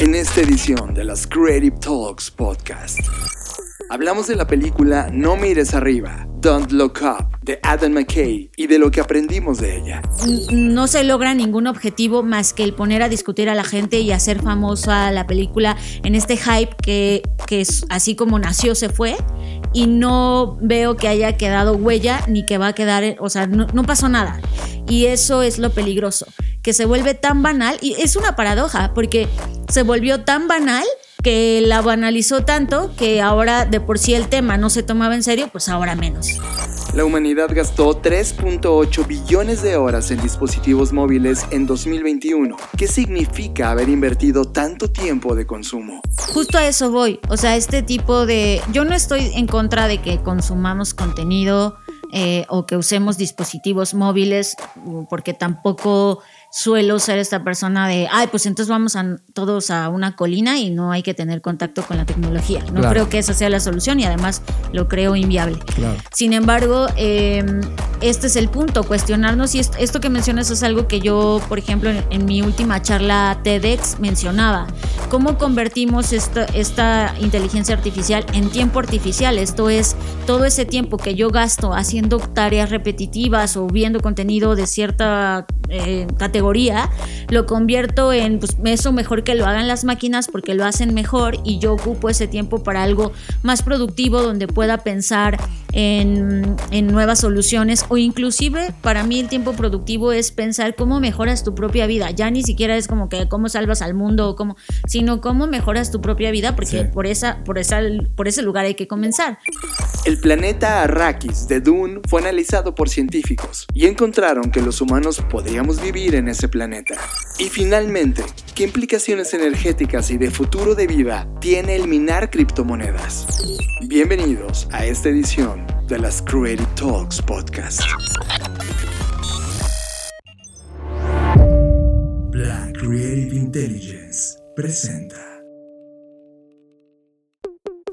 En esta edición de las Creative Talks Podcast, hablamos de la película No mires arriba, Don't Look Up, de Adam McKay y de lo que aprendimos de ella. No se logra ningún objetivo más que el poner a discutir a la gente y hacer famosa la película en este hype que, que así como nació se fue y no veo que haya quedado huella ni que va a quedar, o sea, no, no pasó nada. Y eso es lo peligroso, que se vuelve tan banal y es una paradoja porque se volvió tan banal que la banalizó tanto que ahora de por sí el tema no se tomaba en serio, pues ahora menos. La humanidad gastó 3.8 billones de horas en dispositivos móviles en 2021. ¿Qué significa haber invertido tanto tiempo de consumo? Justo a eso voy. O sea, este tipo de... Yo no estoy en contra de que consumamos contenido eh, o que usemos dispositivos móviles, porque tampoco suelo ser esta persona de, ay, pues entonces vamos a, todos a una colina y no hay que tener contacto con la tecnología. No creo que esa sea la solución y además lo creo inviable. Sin embargo, em, este es el punto, cuestionarnos y esto, que mencionas es algo que yo, por ejemplo, en, mi última charla TEDx mencionaba. ¿Cómo convertimos esta, esta inteligencia artificial en tiempo artificial? Esto es todo ese tiempo que yo gasto haciendo tareas repetitivas o viendo contenido de cierta eh, categoría, lo convierto en pues, eso mejor que lo hagan las máquinas porque lo hacen mejor y yo ocupo ese tiempo para algo más productivo donde pueda pensar en, en nuevas soluciones o inclusive para mí el tiempo productivo es pensar cómo mejoras tu propia vida. Ya ni siquiera es como que cómo salvas al mundo o cómo, sino cómo mejoras tu propia vida porque por, esa, por, esa, por ese lugar hay que comenzar. El planeta Arrakis de Dune fue analizado por científicos y encontraron que los humanos podrían vivir en ese planeta. Y finalmente, ¿qué implicaciones energéticas y de futuro de vida tiene el minar criptomonedas? Bienvenidos a esta edición de las Creative Talks Podcast. Black Creative Intelligence presenta.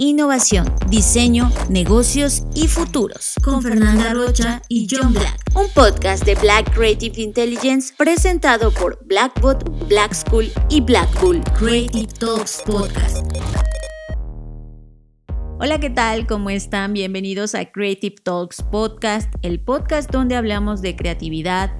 innovación, diseño, negocios y futuros. Con Fernanda Rocha y John Black. Un podcast de Black Creative Intelligence presentado por Blackbot, Black School y Black Bull. Creative Talks Podcast. Hola, ¿qué tal? ¿Cómo están? Bienvenidos a Creative Talks Podcast, el podcast donde hablamos de creatividad,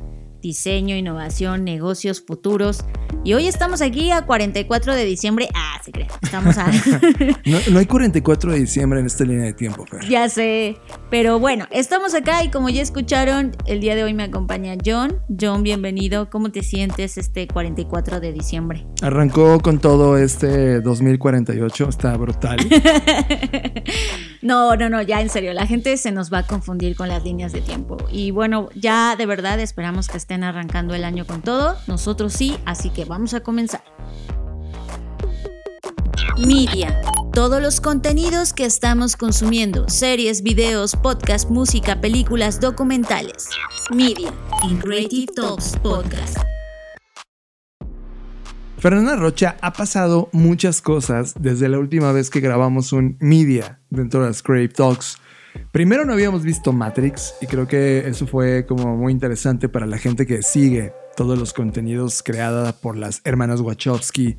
diseño, innovación, negocios futuros. Y hoy estamos aquí a 44 de diciembre. Ah, se cree. Estamos a... no, hay 44 de diciembre en esta línea de tiempo, Fer. Ya sé. Pero bueno, estamos acá y como ya escucharon, el día de hoy me acompaña John. John, bienvenido. ¿Cómo te sientes este 44 de diciembre? Arrancó con todo este 2048. Está brutal. no, no, no, ya en serio. La gente se nos va a confundir con las líneas de tiempo. Y bueno, ya de verdad esperamos que esté estén arrancando el año con todo. Nosotros sí, así que vamos a comenzar. Media. Todos los contenidos que estamos consumiendo, series, videos, podcasts, música, películas, documentales. Media. In Creative Talks Podcast. Fernanda Rocha ha pasado muchas cosas desde la última vez que grabamos un Media dentro de las Creative Talks. Primero no habíamos visto Matrix y creo que eso fue como muy interesante para la gente que sigue todos los contenidos creados por las hermanas Wachowski.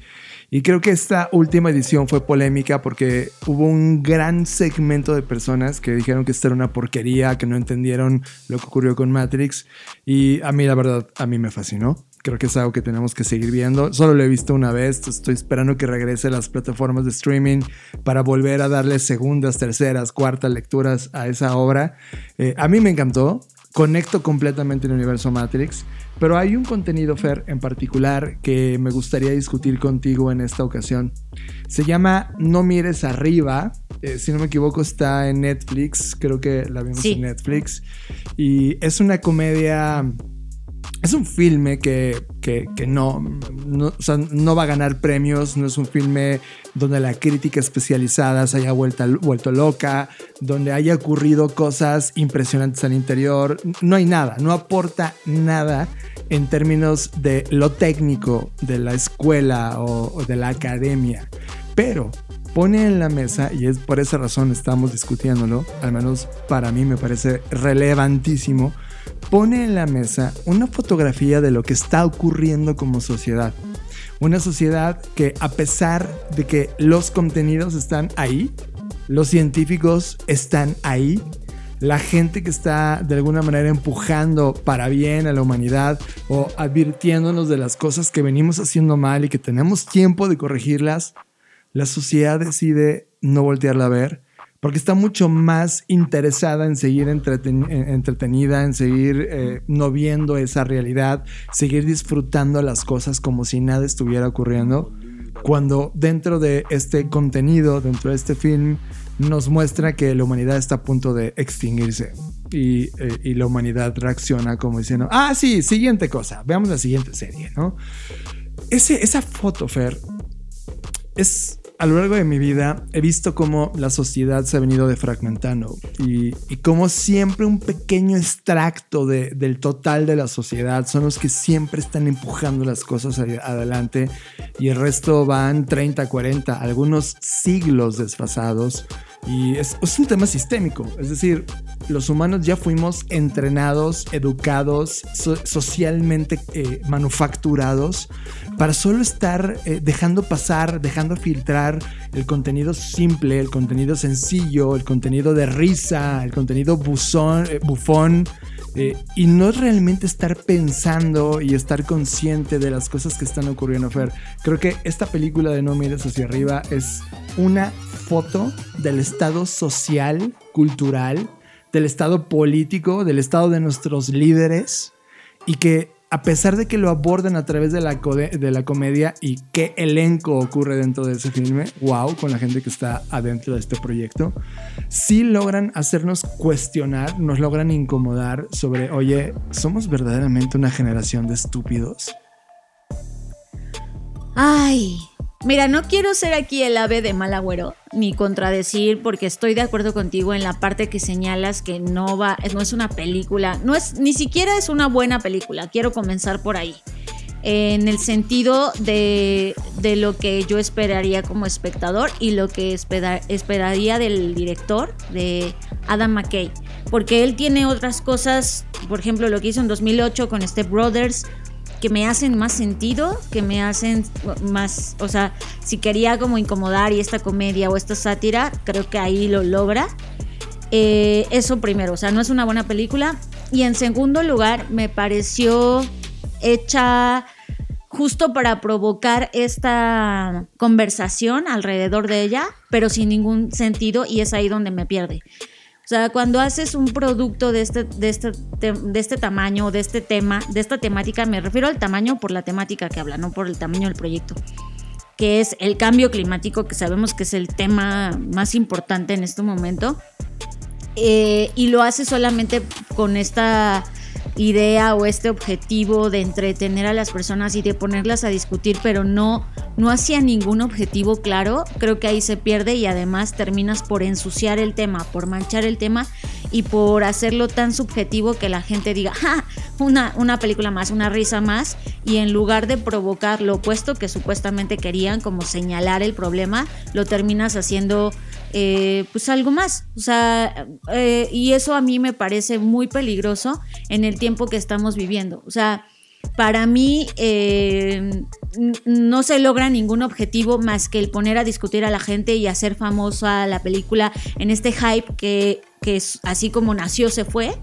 Y creo que esta última edición fue polémica porque hubo un gran segmento de personas que dijeron que esta era una porquería, que no entendieron lo que ocurrió con Matrix. Y a mí la verdad, a mí me fascinó creo que es algo que tenemos que seguir viendo. Solo lo he visto una vez, estoy esperando que regrese a las plataformas de streaming para volver a darle segundas, terceras, cuartas lecturas a esa obra. Eh, a mí me encantó, conecto completamente el universo Matrix, pero hay un contenido, Fer, en particular que me gustaría discutir contigo en esta ocasión. Se llama No mires arriba, eh, si no me equivoco está en Netflix, creo que la vimos en Netflix, y es una comedia es un filme que, que, no, no, va a ganar premios, no es un filme donde la crítica especializada se haya vuelto loca, donde haya ocurrido cosas impresionantes al interior. No hay nada, no aporta nada en términos de lo técnico de la escuela o, o de la academia. Pero pone en la mesa, y es por esa razón estamos discutiéndolo, al menos para mí me parece relevantísimo, pone en la mesa una fotografía de lo que está ocurriendo como sociedad. Una sociedad que a pesar de que los contenidos están ahí, los científicos están ahí, la gente que está de alguna manera empujando para bien a la humanidad o advirtiéndonos de las cosas que venimos haciendo mal y que tenemos tiempo de corregirlas, la sociedad decide no voltearla a ver porque está mucho más interesada en seguir entretenida, en seguir eh, no viendo esa realidad, seguir disfrutando las cosas como si nada estuviera ocurriendo, cuando dentro de este contenido, dentro de este film, nos muestra que la humanidad está a punto de extinguirse. Y, eh, y la humanidad reacciona como diciendo, ah, sí, siguiente cosa, veamos la siguiente serie, ¿no? Ese, esa foto, Fer, es a lo largo de mi vida he visto cómo la sociedad se ha venido defragmentando y, y cómo siempre un pequeño extracto de, del total de la sociedad son los que siempre están empujando las cosas adelante y el resto van 30, 40, algunos siglos desfasados. Y es, es, un tema sistémico, es decir, los humanos ya fuimos entrenados, educados, so, socialmente eh, manufacturados para solo estar eh, dejando pasar, dejando filtrar el contenido simple, el contenido sencillo, el contenido de risa, el contenido buzón, eh, bufón. Y no realmente estar pensando y estar consciente de las cosas que están ocurriendo, Fer. Creo que esta película de No mires hacia arriba es una foto del estado social, cultural, del estado político, del estado de nuestros líderes y que a pesar de que lo abordan a través de la, de la comedia y qué elenco ocurre dentro de ese filme, wow, con la gente que está adentro de este proyecto, sí logran hacernos cuestionar, nos logran incomodar sobre, oye, ¿somos verdaderamente una generación de estúpidos? Ay, Mira, no quiero ser aquí el ave de mal agüero, ni contradecir, porque estoy de acuerdo contigo en la parte que señalas que no va, no es una película, no es, ni siquiera es una buena película. Quiero comenzar por ahí. En el sentido de, de lo que yo esperaría como espectador y lo que esperaría del director, de Adam McKay. Porque él tiene otras cosas, por ejemplo, lo que hizo en 2008 con Step Brothers, que me hacen más sentido, que me hacen más, o sea, si quería como incomodar y esta comedia o esta sátira, creo que ahí lo logra. Eh, eso primero, o sea, no es una buena película. Y en segundo lugar, me pareció hecha justo para provocar esta conversación alrededor de ella, pero sin ningún sentido y es ahí donde me pierde. O sea, cuando haces un producto de este, de este, de este tamaño, de este tema, de esta temática, me refiero al tamaño por la temática que habla, no por el tamaño del proyecto, que es el cambio climático, que sabemos que es el tema más importante en este momento. Eh, y lo hace solamente con esta idea o este objetivo de entretener a las personas y de ponerlas a discutir, pero no, no hacia ningún objetivo claro, creo que ahí se pierde y además terminas por ensuciar el tema, por manchar el tema y por hacerlo tan subjetivo que la gente diga, ¡Ja! Una, una película más, una risa más, y en lugar de provocar lo opuesto que supuestamente querían, como señalar el problema, lo terminas haciendo eh, pues algo más. O sea, eh, y eso a mí me parece muy peligroso en el tiempo que estamos viviendo. O sea, para mí eh, no se logra ningún objetivo más que el poner a discutir a la gente y hacer famosa la película en este hype que, que así como nació se fue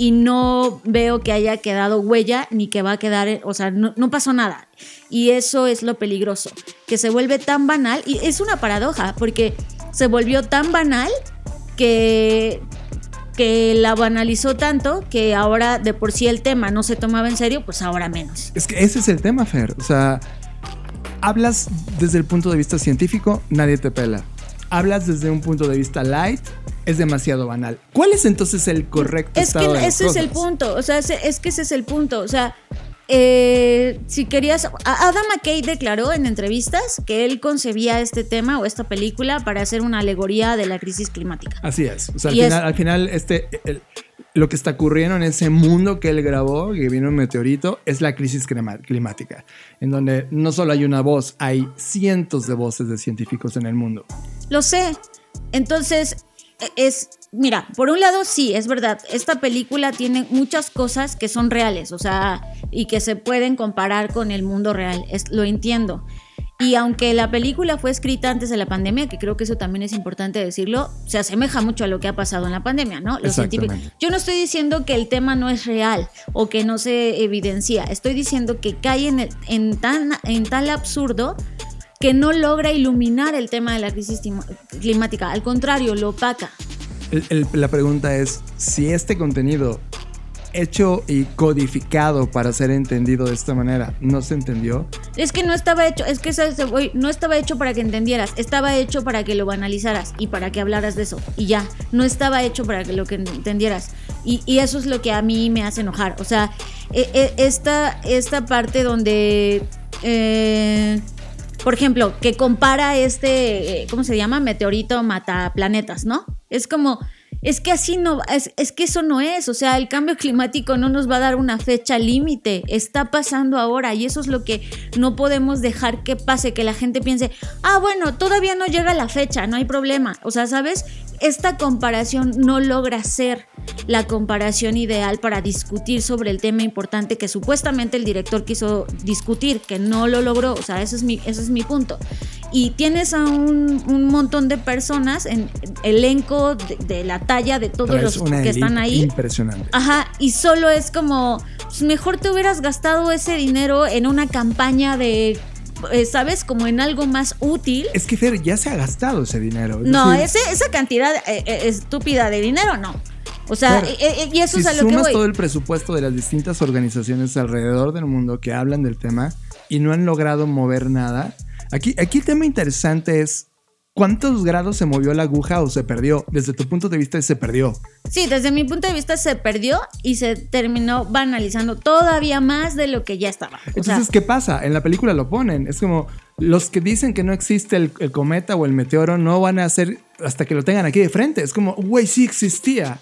y no veo que haya quedado huella ni que va a quedar, o sea, no, pasó nada. Y eso es lo peligroso, que se vuelve tan banal y es una paradoja porque se volvió tan banal que que la banalizó tanto que ahora de por sí el tema no se tomaba en serio, pues ahora menos. Es que ese es el tema, Fer. O sea, hablas desde el punto de vista científico, nadie te pela. Hablas desde un punto de vista light, es demasiado banal. ¿Cuál es entonces el correcto es estado que de ese es el punto, o sea, es, que ese es el punto, o sea, eh, si querías, Adam McKay declaró en entrevistas que él concebía este tema o esta película para hacer una alegoría de la crisis climática. Así es. O sea, al final, al final, este, lo que está ocurriendo en ese mundo que él grabó, que vino un meteorito, es la crisis climática, en donde no solo hay una voz, hay cientos de voces de científicos en el mundo. Lo sé. Entonces, e, es, mira, por un lado sí, es verdad, esta película tiene muchas cosas que son reales, o sea, y que se pueden comparar con el mundo real, lo entiendo. Y aunque la película fue escrita antes de la pandemia, que creo que eso también es importante decirlo, se asemeja mucho a lo que ha pasado en la pandemia, ¿no? Los científicos. Yo no estoy diciendo que el tema no es real o que no se evidencia, estoy diciendo que cae en, en, tan, en tal absurdo que no logra iluminar el tema de la crisis climática, al contrario, lo opaca. la pregunta es, si este contenido hecho y codificado para ser entendido de esta manera, ¿no se entendió? Es que no estaba hecho, es que no estaba hecho para que entendieras, estaba hecho para que lo banalizaras y para que hablaras de eso. Y ya, no estaba hecho para que lo que entendieras. Y, eso es lo que a mí me hace enojar. O sea, e, e, esta, esta parte donde... Eh, por ejemplo, que compara este, eh, ¿cómo se llama? Meteorito mata planetas, ¿no? Es como, es que así no, es, es, que eso no es, o sea, el cambio climático no nos va a dar una fecha límite, está pasando ahora y eso es lo que no podemos dejar que pase, que la gente piense, ah, bueno, todavía no llega la fecha, no hay problema, o sea, ¿sabes? Esta comparación no logra ser la comparación ideal para discutir sobre el tema importante que supuestamente el director quiso discutir, que no lo logró, o sea, ese es mi, ese es mi punto y tienes a un, montón de personas en elenco de, la talla de todos los que están ahí. Impresionante. Ajá, y solo es como, pues mejor te hubieras gastado ese dinero en una campaña de eh, ¿sabes? Como en algo más útil. Es que Fer, ya se ha gastado ese dinero. No, esa cantidad eh, eh, estúpida de dinero, no. O sea, y eso es a lo que voy. todo el presupuesto de las distintas organizaciones alrededor del mundo que hablan del tema y no han logrado mover nada, Aquí, aquí el tema interesante es ¿Cuántos grados se movió la aguja o se perdió? Desde tu punto de vista se perdió. Sí, desde mi punto de vista se perdió y se terminó banalizando todavía más de lo que ya estaba. Entonces, ¿qué pasa? En la película lo ponen. Es como los que dicen que no existe el, el cometa o el meteoro no van a hacer hasta que lo tengan aquí de frente. Es como, güey, sí existía.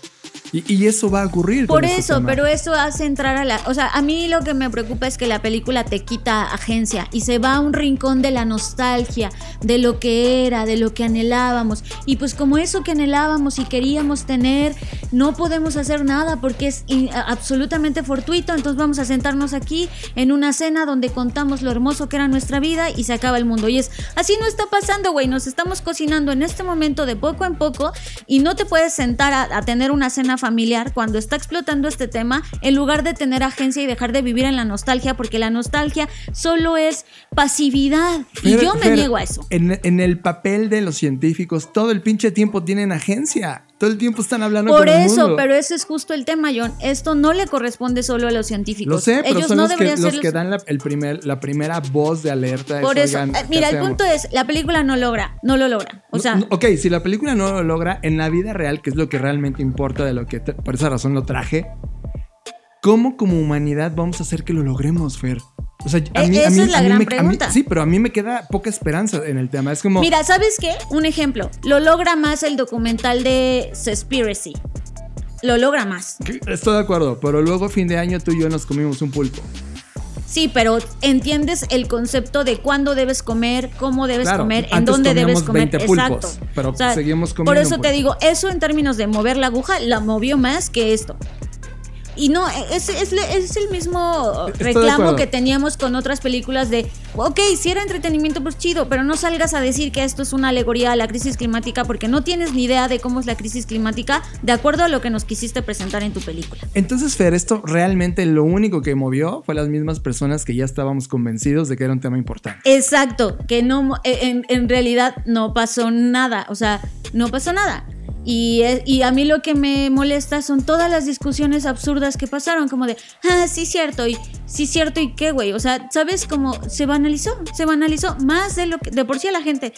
Y, eso va a ocurrir. Por eso, pero eso hace entrar a la... O sea, a mí lo que me preocupa es que la película te quita agencia y se va a un rincón de la nostalgia, de lo que era, de lo que anhelábamos. Y pues como eso que anhelábamos y queríamos tener, no podemos hacer nada porque es absolutamente fortuito. Entonces vamos a sentarnos aquí en una cena donde contamos lo hermoso que era nuestra vida y se acaba el mundo. Y es, así no está pasando, güey. Nos estamos cocinando en este momento de poco en poco y no te puedes sentar a tener una cena familiar cuando está explotando este tema en lugar de tener agencia y dejar de vivir en la nostalgia, porque la nostalgia solo es pasividad. y yo me niego a eso. En, en, el papel de los científicos, todo el pinche tiempo tienen agencia. Todo el tiempo están hablando Por eso, pero ese es justo el tema, John. Esto no le corresponde solo a los científicos. Lo sé, pero Ellos son no los, que, los que dan la, el primer, la primera voz de alerta. Por eso, eh, mira, el punto es, la película no logra, no lo logra. O sea, ok, si la película no lo logra, en la vida real, que es lo que realmente importa de lo que por esa razón lo traje, ¿cómo como humanidad vamos a hacer que lo logremos, Fer? O sea, a e, mí, Esa es la gran pregunta. sí, pero a mí me queda poca esperanza en el tema. Es como. Mira, ¿sabes qué? Un ejemplo. Lo logra más el documental de Suspiracy. Lo logra más. Estoy de acuerdo, pero luego, fin de año, tú y yo nos comimos un pulpo. Sí, pero entiendes el concepto de cuándo debes comer, cómo debes comer, en dónde debes comer. Exacto. Pero seguimos comiendo. Por eso te digo, eso en términos de mover la aguja, la movió más que esto. Y no, es, es, es el mismo reclamo que teníamos con otras películas de, ok, si era entretenimiento, pues chido, pero no salgas a decir que esto es una alegoría a la crisis climática porque no tienes ni idea de cómo es la crisis climática de acuerdo a lo que nos quisiste presentar en tu película. Entonces, Fer, esto realmente lo único que movió fue las mismas personas que ya estábamos convencidos de que era un tema importante. Exacto, que no, en, en realidad no pasó nada, o sea, no pasó nada. Y, y, a mí lo que me molesta son todas las discusiones absurdas que pasaron, como de, ah, sí, cierto, y sí, cierto, y qué, güey. O sea, ¿sabes cómo se banalizó? Se banalizó más de lo que, de por sí a la gente.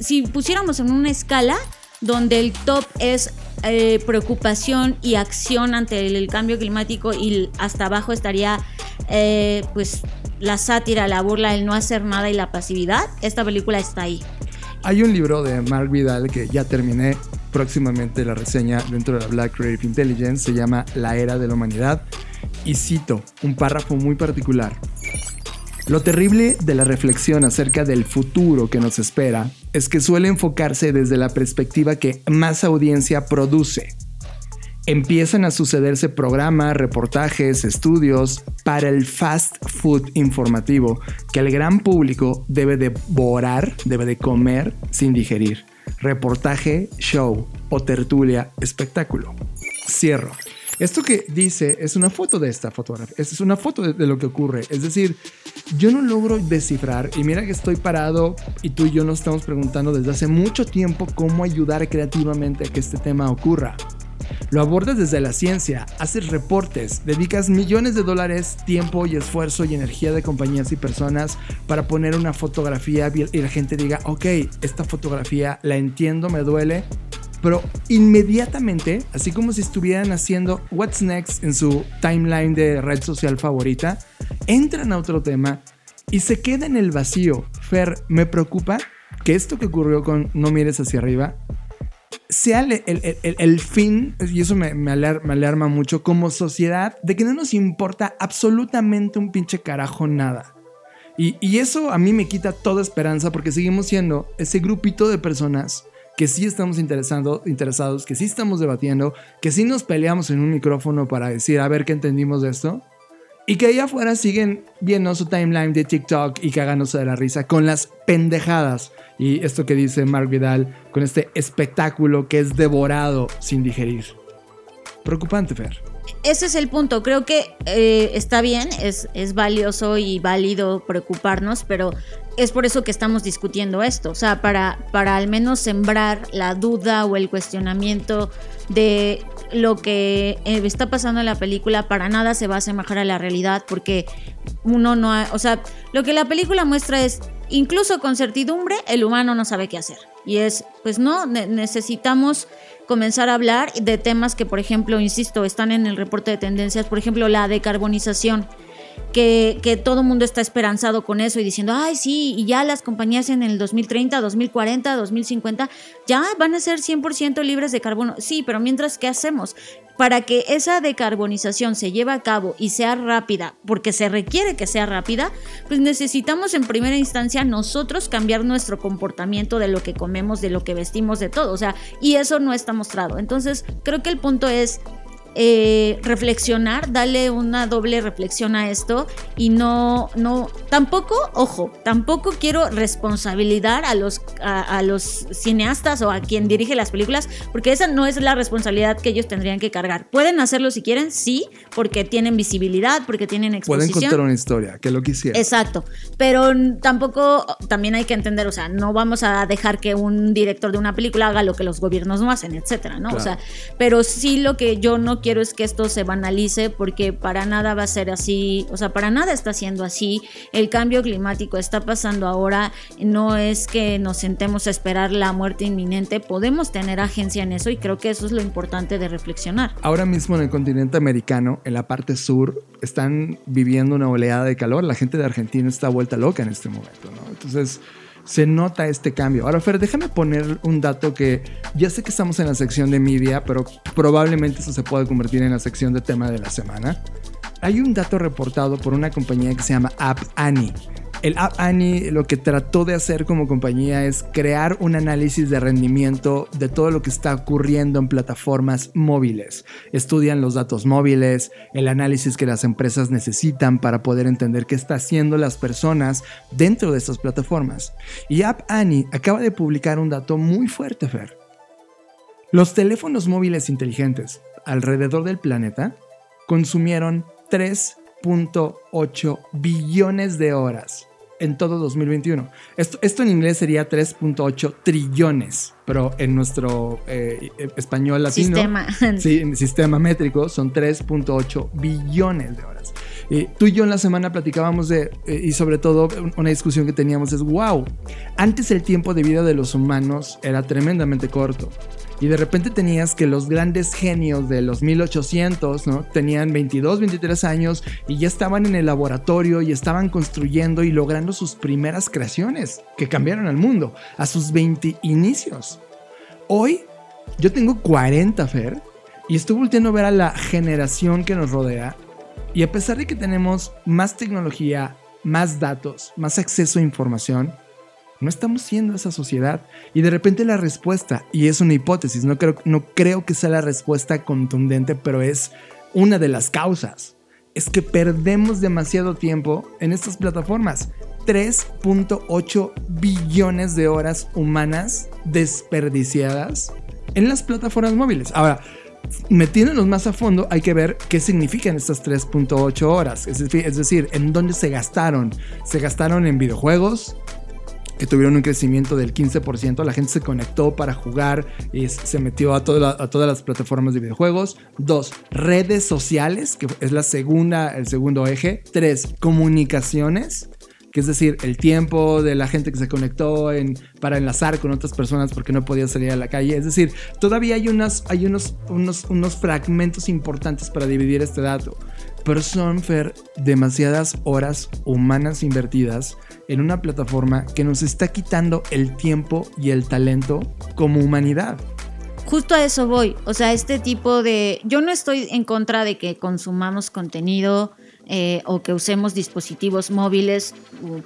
Si pusiéramos en una escala donde el top es eh, preocupación y acción ante el, cambio climático y hasta abajo estaría eh, pues la sátira, la burla, el no hacer nada y la pasividad, esta película está ahí. Hay un libro de Mark Vidal que ya terminé próximamente la reseña dentro de la Black Creative Intelligence, se llama La Era de la Humanidad, y cito un párrafo muy particular. Lo terrible de la reflexión acerca del futuro que nos espera es que suele enfocarse desde la perspectiva que más audiencia produce. Empiezan a sucederse programas, reportajes, estudios para el fast food informativo que el gran público debe devorar, debe de comer sin digerir. Reportaje, show o tertulia, espectáculo. Cierro. Esto que dice es una foto de esta fotografía, es una foto de, lo que ocurre. Es decir, yo no logro descifrar, y mira que estoy parado y tú y yo nos estamos preguntando desde hace mucho tiempo cómo ayudar creativamente a que este tema ocurra. Lo abordas desde la ciencia, haces reportes, dedicas millones de dólares, tiempo y esfuerzo y energía de compañías y personas para poner una fotografía y la gente diga, ok, esta fotografía la entiendo, me duele, pero inmediatamente, así como si estuvieran haciendo What's Next en su timeline de red social favorita, entran a otro tema y se queda en el vacío. Fer, me preocupa que esto que ocurrió con No mires hacia arriba sea el, fin, y eso me, me, alarma, mucho como sociedad, de que no nos importa absolutamente un pinche carajo nada. Y, y, eso a mí me quita toda esperanza porque seguimos siendo ese grupito de personas que sí estamos interesando, interesados, que sí estamos debatiendo, que sí nos peleamos en un micrófono para decir a ver qué entendimos de esto. Y que allá afuera siguen viendo su timeline de TikTok y cagándose de la risa con las pendejadas. Y esto que dice Mark Vidal, con este espectáculo que es devorado sin digerir. Preocupante, Fer ese es el punto. Creo que eh, está bien, es, es valioso y válido preocuparnos, pero es por eso que estamos discutiendo esto. O sea, para, para al menos sembrar la duda o el cuestionamiento de lo que eh, está pasando en la película, para nada se va a asemejar a la realidad, porque uno no. o sea, lo que la película muestra es, incluso con certidumbre, el humano no sabe qué hacer. Y es, pues no, necesitamos comenzar a hablar de temas que, por ejemplo, insisto, están en el reporte de tendencias, por ejemplo, la decarbonización. Que, todo el mundo está esperanzado con eso y diciendo, ay, sí, y ya las compañías en el 2030, 2040, 2050 ya van a ser 100% libres de carbono. Sí, pero mientras, ¿qué hacemos? para que esa decarbonización se lleve a cabo y sea rápida, porque se requiere que sea rápida, pues necesitamos en primera instancia nosotros cambiar nuestro comportamiento de lo que comemos, de lo que vestimos, de todo. O sea, y eso no está mostrado. Entonces, creo que el punto es eh, reflexionar, darle una doble reflexión a esto y no, no, tampoco, ojo, tampoco quiero responsabilizar a los, a, los cineastas o a quien dirige las películas, porque esa no es la responsabilidad que ellos tendrían que cargar. Pueden hacerlo si quieren, sí, porque tienen visibilidad, porque tienen exposición. Pueden contar una historia, que lo quisieran. Exacto, pero tampoco, también hay que entender, o sea, no vamos a dejar que un director de una película haga lo que los gobiernos no hacen, etcétera, ¿no? O sea, pero sí lo que yo no quiero es que esto se banalice porque para nada va a ser así, o sea, para nada está siendo así. El cambio climático está pasando ahora, no es que nos sentemos a esperar la muerte inminente, podemos tener agencia en eso y creo que eso es lo importante de reflexionar. Ahora mismo en el continente americano, en la parte sur, están viviendo una oleada de calor, la gente de Argentina está vuelta loca en este momento, ¿no? Entonces se nota este cambio. Ahora, Fer, déjame poner un dato que ya sé que estamos en la sección de media, pero probablemente eso se puede convertir en la sección de tema de la semana. Hay un dato reportado por una compañía que se llama App Annie el App Annie lo que trató de hacer como compañía es crear un análisis de rendimiento de todo lo que está ocurriendo en plataformas móviles. Estudian los datos móviles, el análisis que las empresas necesitan para poder entender qué está haciendo las personas dentro de estas plataformas. Y App Annie acaba de publicar un dato muy fuerte, Fer. Los teléfonos móviles inteligentes alrededor del planeta consumieron 3.8 billones de horas en todo 2021. Esto, esto en inglés sería 3.8 trillones, pero en nuestro eh, español latino, sistema. Sí, en sistema métrico, son 3.8 billones de horas. tú y yo en la semana platicábamos de, eh, y sobre todo una discusión que teníamos es, wow, antes el tiempo de vida de los humanos era tremendamente corto. Y de repente tenías que los grandes genios de los 1800, ¿no? Tenían 22, 23 años y ya estaban en el laboratorio y estaban construyendo y logrando sus primeras creaciones que cambiaron al mundo a sus 20 inicios. Hoy yo tengo 40, Fer, y estoy volteando a ver a la generación que nos rodea. Y a pesar de que tenemos más tecnología, más datos, más acceso a información, no estamos siendo esa sociedad. Y de repente la respuesta, y es una hipótesis, no creo, no creo que sea la respuesta contundente, pero es una de las causas, es que perdemos demasiado tiempo en estas plataformas. 3.8 billones de horas humanas desperdiciadas en las plataformas móviles. Ahora, metiéndonos más a fondo, hay que ver qué significan estas 3.8 horas. Es decir, en dónde se gastaron. Se gastaron en videojuegos, que tuvieron un crecimiento del 15%. La gente se conectó para jugar y se metió a, a todas las plataformas de videojuegos. Dos, redes sociales, que es la segunda, el segundo eje. Tres, comunicaciones que es decir, el tiempo de la gente que se conectó en, para enlazar con otras personas porque no podía salir a la calle. Es decir, todavía hay, unas, hay unos, unos, unos fragmentos importantes para dividir este dato, pero son, demasiadas horas humanas invertidas en una plataforma que nos está quitando el tiempo y el talento como humanidad. Justo a eso voy, o sea, este tipo de... Yo no estoy en contra de que consumamos contenido eh, o que usemos dispositivos móviles,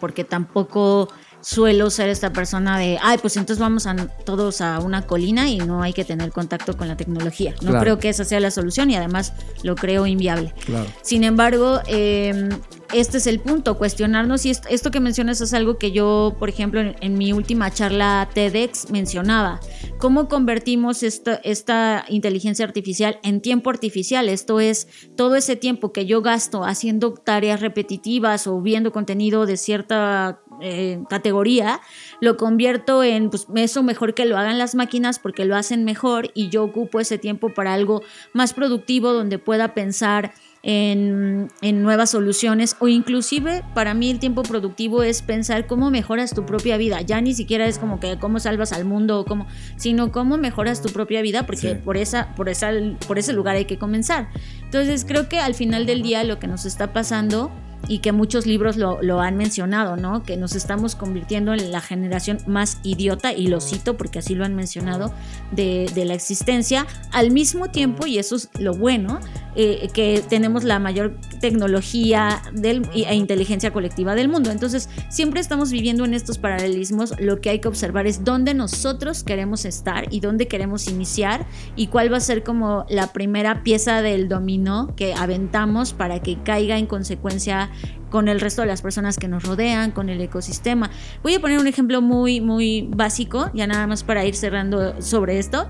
porque tampoco suelo ser esta persona de, ay, pues entonces vamos a, todos a una colina y no hay que tener contacto con la tecnología. No creo que esa sea la solución y además lo creo inviable. Sin embargo, eh, este es el punto, cuestionarnos si esto, que mencionas es algo que yo, por ejemplo, en, mi última charla TEDx mencionaba. ¿Cómo convertimos esta, esta inteligencia artificial en tiempo artificial? Esto es todo ese tiempo que yo gasto haciendo tareas repetitivas o viendo contenido de cierta eh, categoría, lo convierto en pues, eso mejor que lo hagan las máquinas porque lo hacen mejor y yo ocupo ese tiempo para algo más productivo donde pueda pensar en, nuevas soluciones o inclusive para mí el tiempo productivo es pensar cómo mejoras tu propia vida. Ya ni siquiera es como que cómo salvas al mundo o cómo, sino cómo mejoras tu propia vida porque por, esa, por, esa, por ese lugar hay que comenzar. Entonces creo que al final del día lo que nos está pasando y que muchos libros lo, han mencionado, ¿no? Que nos estamos convirtiendo en la generación más idiota, y lo cito porque así lo han mencionado, de, la existencia, al mismo tiempo, y eso es lo bueno, eh, que tenemos la mayor tecnología del, e inteligencia colectiva del mundo. Entonces, siempre estamos viviendo en estos paralelismos, lo que hay que observar es dónde nosotros queremos estar y dónde queremos iniciar y cuál va a ser como la primera pieza del dominó que aventamos para que caiga en consecuencia con el resto de las personas que nos rodean, con el ecosistema. Voy a poner un ejemplo muy, muy básico, ya nada más para ir cerrando sobre esto.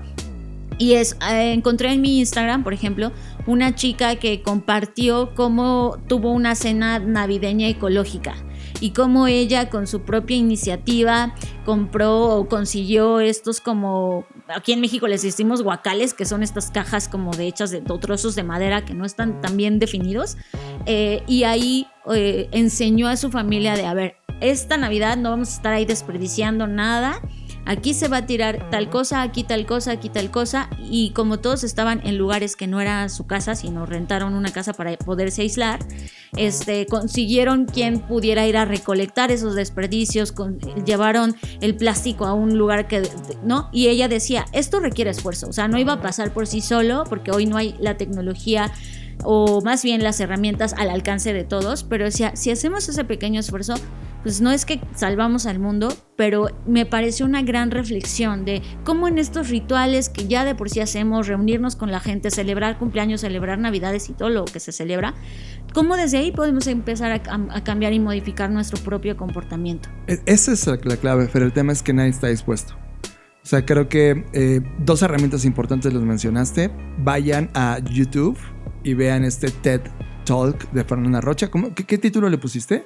Y es, eh, encontré en mi Instagram, por ejemplo, una chica que compartió cómo tuvo una cena navideña ecológica y cómo ella con su propia iniciativa compró o consiguió estos como, aquí en México les decimos guacales, que son estas cajas como de hechas de trozos de madera que no están tan bien definidos, eh, y ahí eh, enseñó a su familia de, a ver, esta Navidad no vamos a estar ahí desperdiciando nada aquí se va a tirar tal cosa, aquí tal cosa, aquí tal cosa, y como todos estaban en lugares que no era su casa, sino rentaron una casa para poderse aislar, este, consiguieron quien pudiera ir a recolectar esos desperdicios, llevaron el plástico a un lugar que, ¿no? Y ella decía, esto requiere esfuerzo, o sea, no iba a pasar por sí solo, porque hoy no hay la tecnología o más bien las herramientas al alcance de todos, pero decía, si hacemos ese pequeño esfuerzo, pues no es que salvamos al mundo, pero me pareció una gran reflexión de cómo en estos rituales que ya de por sí hacemos, reunirnos con la gente, celebrar cumpleaños, celebrar navidades y todo lo que se celebra, cómo desde ahí podemos empezar a, cambiar y modificar nuestro propio comportamiento. E, esa es la clave, pero el tema es que nadie está dispuesto. O sea, creo que eh, dos herramientas importantes los mencionaste. Vayan a YouTube y vean este TED Talk de Fernanda Rocha. qué, título le pusiste?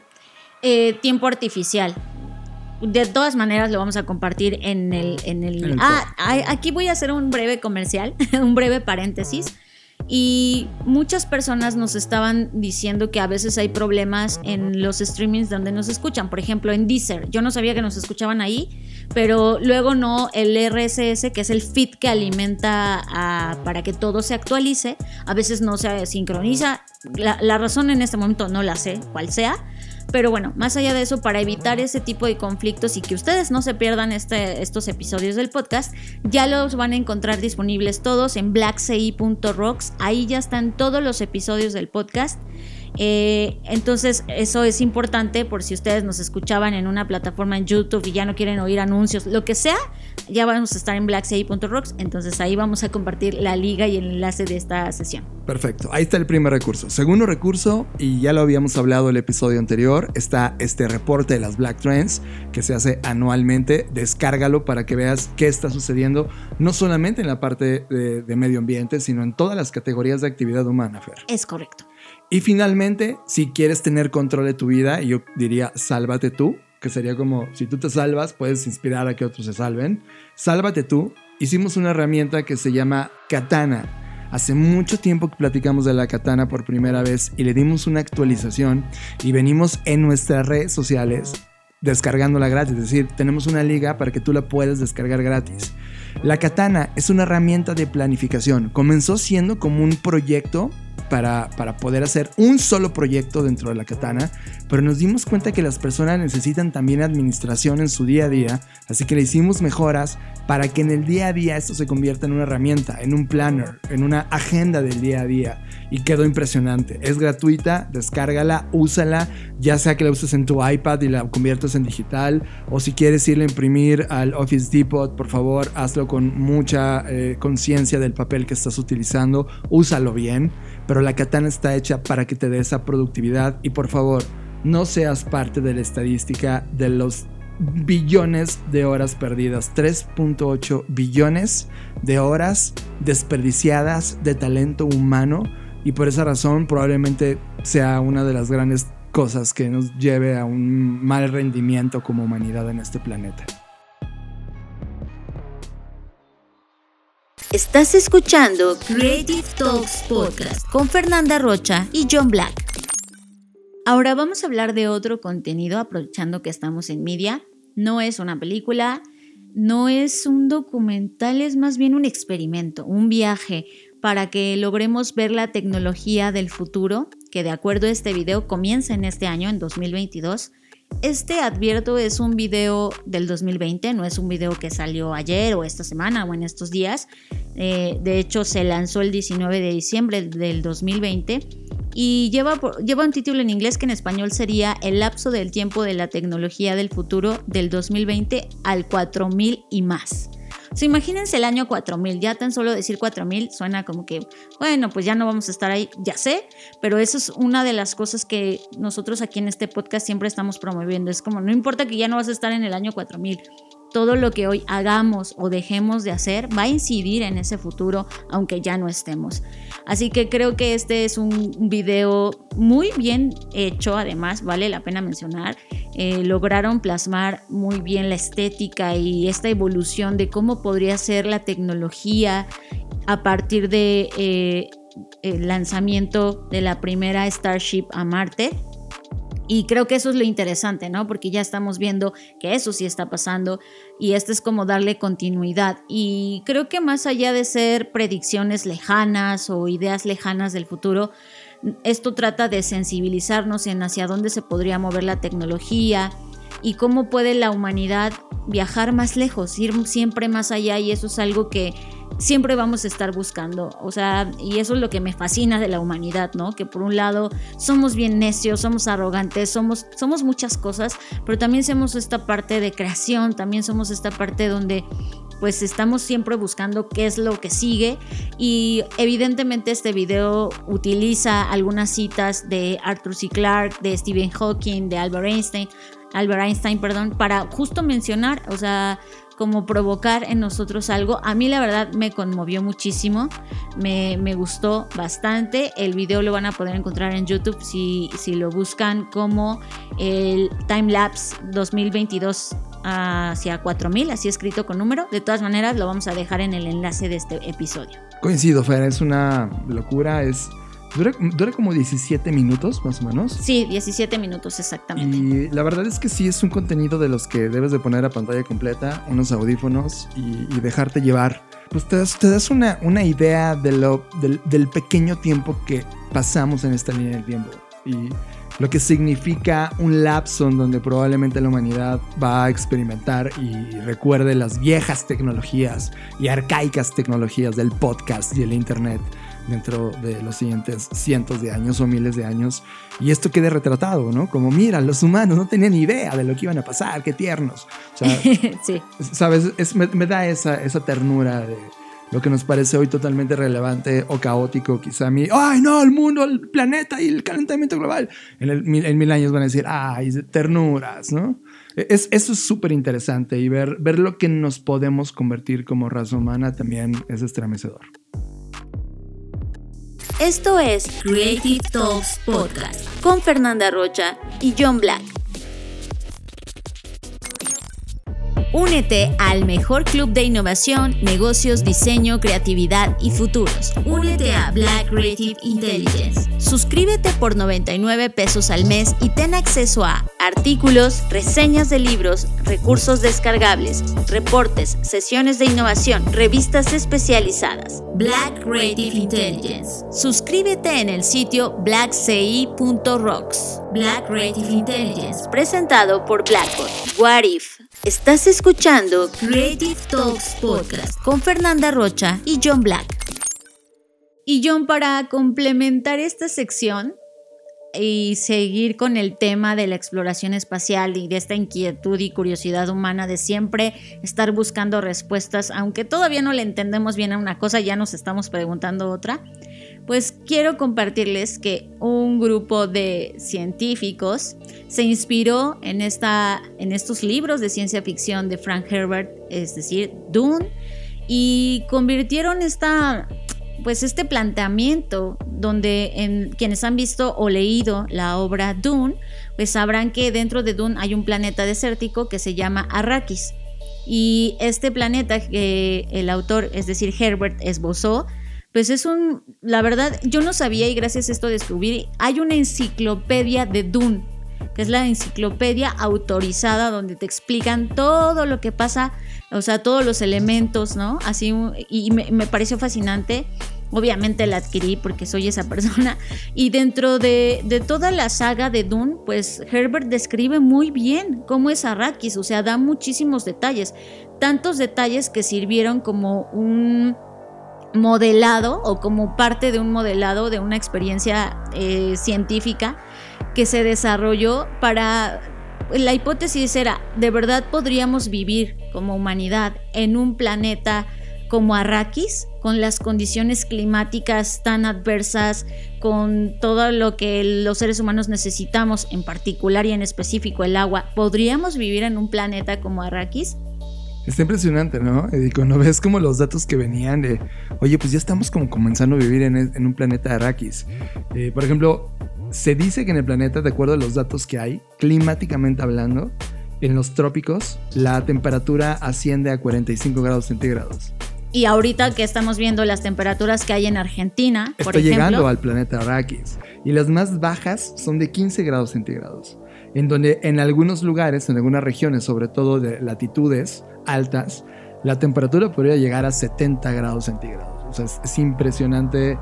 Eh, tiempo artificial. De todas maneras lo vamos a compartir en el... En el, ah, aquí voy a hacer un breve comercial, un breve paréntesis. Y muchas personas nos estaban diciendo que a veces hay problemas en los streamings donde nos escuchan. Por ejemplo, en Deezer. Yo no sabía que nos escuchaban ahí, pero luego no el RSS, que es el feed que alimenta para que todo se actualice. A veces no se sincroniza. La, la razón en este momento no la sé, cuál sea pero bueno, más allá de eso, para evitar ese tipo de conflictos y que ustedes no se pierdan este, estos episodios del podcast, ya los van a encontrar disponibles todos en blackci.rocks. Ahí ya están todos los episodios del podcast. Eh, entonces, eso es importante por si ustedes nos escuchaban en una plataforma en YouTube y ya no quieren oír anuncios, lo que sea, ya vamos a estar en blackci.rocks. Entonces, ahí vamos a compartir la liga y el enlace de esta sesión. Perfecto, ahí está el primer recurso. Segundo recurso, y ya lo habíamos hablado el episodio anterior, está este reporte de las Black Trends que se hace anualmente. Descárgalo para que veas qué está sucediendo, no solamente en la parte de, de medio ambiente, sino en todas las categorías de actividad humana, Fer. Es correcto. Y finalmente, si quieres tener control de tu vida, yo diría, sálvate tú, que sería como, si tú te salvas, puedes inspirar a que otros se salven. Sálvate tú. Hicimos una herramienta que se llama Katana. Hace mucho tiempo que platicamos de la katana por primera vez y le dimos una actualización y venimos en nuestras redes sociales descargándola gratis. Es decir, tenemos una liga para que tú la puedas descargar gratis. La katana es una herramienta de planificación. Comenzó siendo como un proyecto para, poder hacer un solo proyecto dentro de la katana, pero nos dimos cuenta que las personas necesitan también administración en su día a día, así que le hicimos mejoras para que en el día a día esto se convierta en una herramienta, en un planner, en una agenda del día a día. Y quedó impresionante. Es gratuita, descárgala, úsala, ya sea que la uses en tu iPad y la conviertas en digital, o si quieres irle a imprimir al Office Depot, por favor, hazlo con mucha eh, conciencia del papel que estás utilizando, úsalo bien pero la katana está hecha para que te dé esa productividad. Y por favor, no seas parte de la estadística de los billones de horas perdidas, 3.8 billones de horas desperdiciadas de talento humano. Y por esa razón probablemente sea una de las grandes cosas que nos lleve a un mal rendimiento como humanidad en este planeta. Estás escuchando Creative Talks Podcast con Fernanda Rocha y John Black. Ahora vamos a hablar de otro contenido aprovechando que estamos en media. No es una película, no es un documental, es más bien un experimento, un viaje para que logremos ver la tecnología del futuro, que de acuerdo a este video comienza en este año, en 2022 este advierto es un video del 2020, no es un video que salió ayer o esta semana o en estos días. Eh, de hecho, se lanzó el 19 de diciembre del 2020 y lleva, lleva un título en inglés que en español sería El lapso del tiempo de la tecnología del futuro del 2020 al 4000 y más. O imagínense el año 4000, ya tan solo decir 4000 suena como que, bueno, pues ya no vamos a estar ahí, ya sé, pero eso es una de las cosas que nosotros aquí en este podcast siempre estamos promoviendo. Es como, no importa que ya no vas a estar en el año 4000, todo lo que hoy hagamos o dejemos de hacer va a incidir en ese futuro, aunque ya no estemos. Así que creo que este es un video muy bien hecho, además vale la pena mencionar. Eh, lograron plasmar muy bien la estética y esta evolución de cómo podría ser la tecnología a partir de... Eh, el lanzamiento de la primera Starship a Marte, y creo que eso es lo interesante, ¿no? Porque ya estamos viendo que eso sí está pasando y esto es como darle continuidad. Y creo que más allá de ser predicciones lejanas o ideas lejanas del futuro, esto trata de sensibilizarnos en hacia dónde se podría mover la tecnología y cómo puede la humanidad viajar más lejos, ir siempre más allá y eso es algo que siempre vamos a estar buscando. O sea, y eso es lo que me fascina de la humanidad, ¿no? Que por un lado somos bien necios, somos arrogantes, somos, somos muchas cosas, pero también somos esta parte de creación, también somos esta parte donde pues estamos siempre buscando qué es lo que sigue y evidentemente este video utiliza algunas citas de Arthur C. Clarke, de Stephen Hawking, de Albert Einstein, Albert Einstein, perdón, para justo mencionar, o sea, como provocar en nosotros algo. A mí la verdad me conmovió muchísimo, me, gustó bastante. El video lo van a poder encontrar en YouTube si, si lo buscan como el Timelapse 2022 hacia 4000, así escrito con número. De todas maneras, lo vamos a dejar en el enlace de este episodio. Coincido, Fer, es una locura, es... Dura, dura, como 17 minutos, más o menos. Sí, 17 minutos exactamente. Y la verdad es que sí es un contenido de los que debes de poner a pantalla completa, unos audífonos y, y dejarte llevar. Pues te das, te das una, una, idea de lo, del, del, pequeño tiempo que pasamos en esta línea del tiempo. Y lo que significa un lapso en donde probablemente la humanidad va a experimentar y recuerde las viejas tecnologías y arcaicas tecnologías del podcast y el internet dentro de los siguientes cientos de años o miles de años y esto quede retratado, ¿no? Como mira, los humanos no tenían idea de lo que iban a pasar, qué tiernos. O sea, sí. ¿Sabes? Es, me, me, da esa, esa ternura de lo que nos parece hoy totalmente relevante o caótico, quizá a mí, ay no, el mundo, el planeta y el calentamiento global. En, el, en mil años van a decir, ay, ternuras, ¿no? Es, eso es súper interesante y ver, ver lo que nos podemos convertir como raza humana también es estremecedor. Esto es Creative Talks Podcast con Fernanda Rocha y John Black. Únete al mejor club de innovación, negocios, diseño, creatividad y futuros. Únete a Black Creative Intelligence. Suscríbete por 99 pesos al mes y ten acceso a artículos, reseñas de libros, recursos descargables, reportes, sesiones de innovación, revistas especializadas. Black Creative Intelligence. Suscríbete en el sitio blackci.rocks. Black Creative Intelligence, presentado por Blackboard. What If? Estás escuchando Creative Talks Podcast con Fernanda Rocha y John Black. Y John, para complementar esta sección y seguir con el tema de la exploración espacial y de esta inquietud y curiosidad humana de siempre estar buscando respuestas, aunque todavía no le entendemos bien a una cosa, ya nos estamos preguntando otra pues quiero compartirles que un grupo de científicos se inspiró en, esta, en estos libros de ciencia ficción de Frank Herbert, es decir, Dune, y convirtieron esta, pues este planteamiento donde en, quienes han visto o leído la obra Dune, pues sabrán que dentro de Dune hay un planeta desértico que se llama Arrakis. Y este planeta que el autor, es decir, Herbert, esbozó, pues es un, la verdad, yo no sabía y gracias a esto descubrí, hay una enciclopedia de Dune, que es la enciclopedia autorizada donde te explican todo lo que pasa, o sea, todos los elementos, ¿no? Así, y me, pareció fascinante. Obviamente la adquirí porque soy esa persona. Y dentro de, de, toda la saga de Dune, pues Herbert describe muy bien cómo es Arrakis, o sea, da muchísimos detalles. Tantos detalles que sirvieron como un modelado o como parte de un modelado de una experiencia eh, científica que se desarrolló para... La hipótesis era, ¿de verdad podríamos vivir como humanidad en un planeta como Arrakis, con las condiciones climáticas tan adversas, con todo lo que los seres humanos necesitamos, en particular y en específico el agua, ¿podríamos vivir en un planeta como Arrakis? Está impresionante, ¿no? Y cuando ves como los datos que venían de, oye, pues ya estamos como comenzando a vivir en, en un planeta de Arrakis. Eh, por ejemplo, se dice que en el planeta, de acuerdo a los datos que hay, climáticamente hablando, en los trópicos, la temperatura asciende a 45 grados centígrados. Y ahorita que estamos viendo las temperaturas que hay en Argentina, Está llegando al planeta Arrakis. Y las más bajas son de 15 grados centígrados en donde en algunos lugares, en algunas regiones, sobre todo de latitudes altas, la temperatura podría llegar a 70 grados centígrados. O sea, es, es impresionante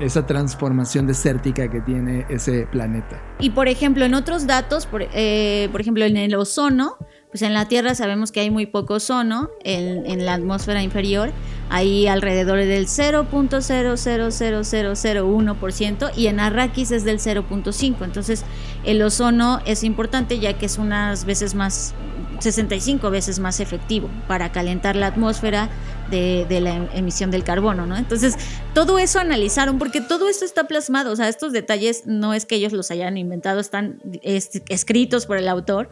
esa transformación desértica que tiene ese planeta. Y por ejemplo, en otros datos, por, eh, por ejemplo, en el ozono, pues en la Tierra sabemos que hay muy poco ozono en, en la atmósfera inferior, hay alrededor del 0.000001% y en Arrakis es del 0.5. Entonces el ozono es importante ya que es unas veces más 65 veces más efectivo para calentar la atmósfera de, la emisión del carbono, ¿no? Entonces, todo eso analizaron, porque todo esto está plasmado, o sea, estos detalles no es que ellos los hayan inventado, están es, escritos por el autor,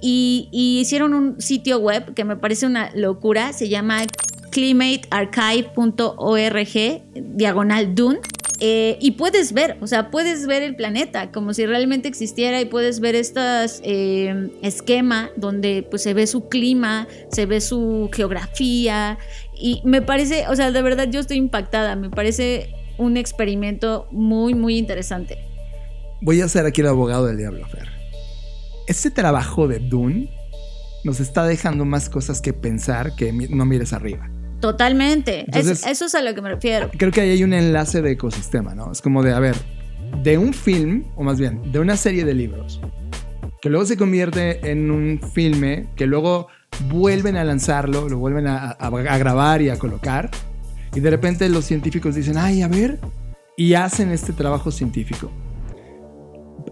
y, y hicieron un sitio web que me parece una locura, se llama climatearchive.org, diagonal Dune, Eh, y puedes ver, o sea, puedes ver el planeta como si realmente existiera y puedes ver estas eh, esquema donde pues se ve su clima, se ve su geografía y me parece, o sea, de verdad yo estoy impactada, me parece un experimento muy, muy interesante. Voy a ser aquí el abogado del diablo, Fer. Este trabajo de Dune nos está dejando más cosas que pensar que no mires arriba. Totalmente. eso es a lo que me refiero. Creo que ahí hay un enlace de ecosistema, ¿no? Es como de, a ver, de un film, o más bien, de una serie de libros, que luego se convierte en un filme, que luego vuelven a lanzarlo, lo vuelven a, a grabar y a colocar, y de repente los científicos dicen, ay, a ver, y hacen este trabajo científico.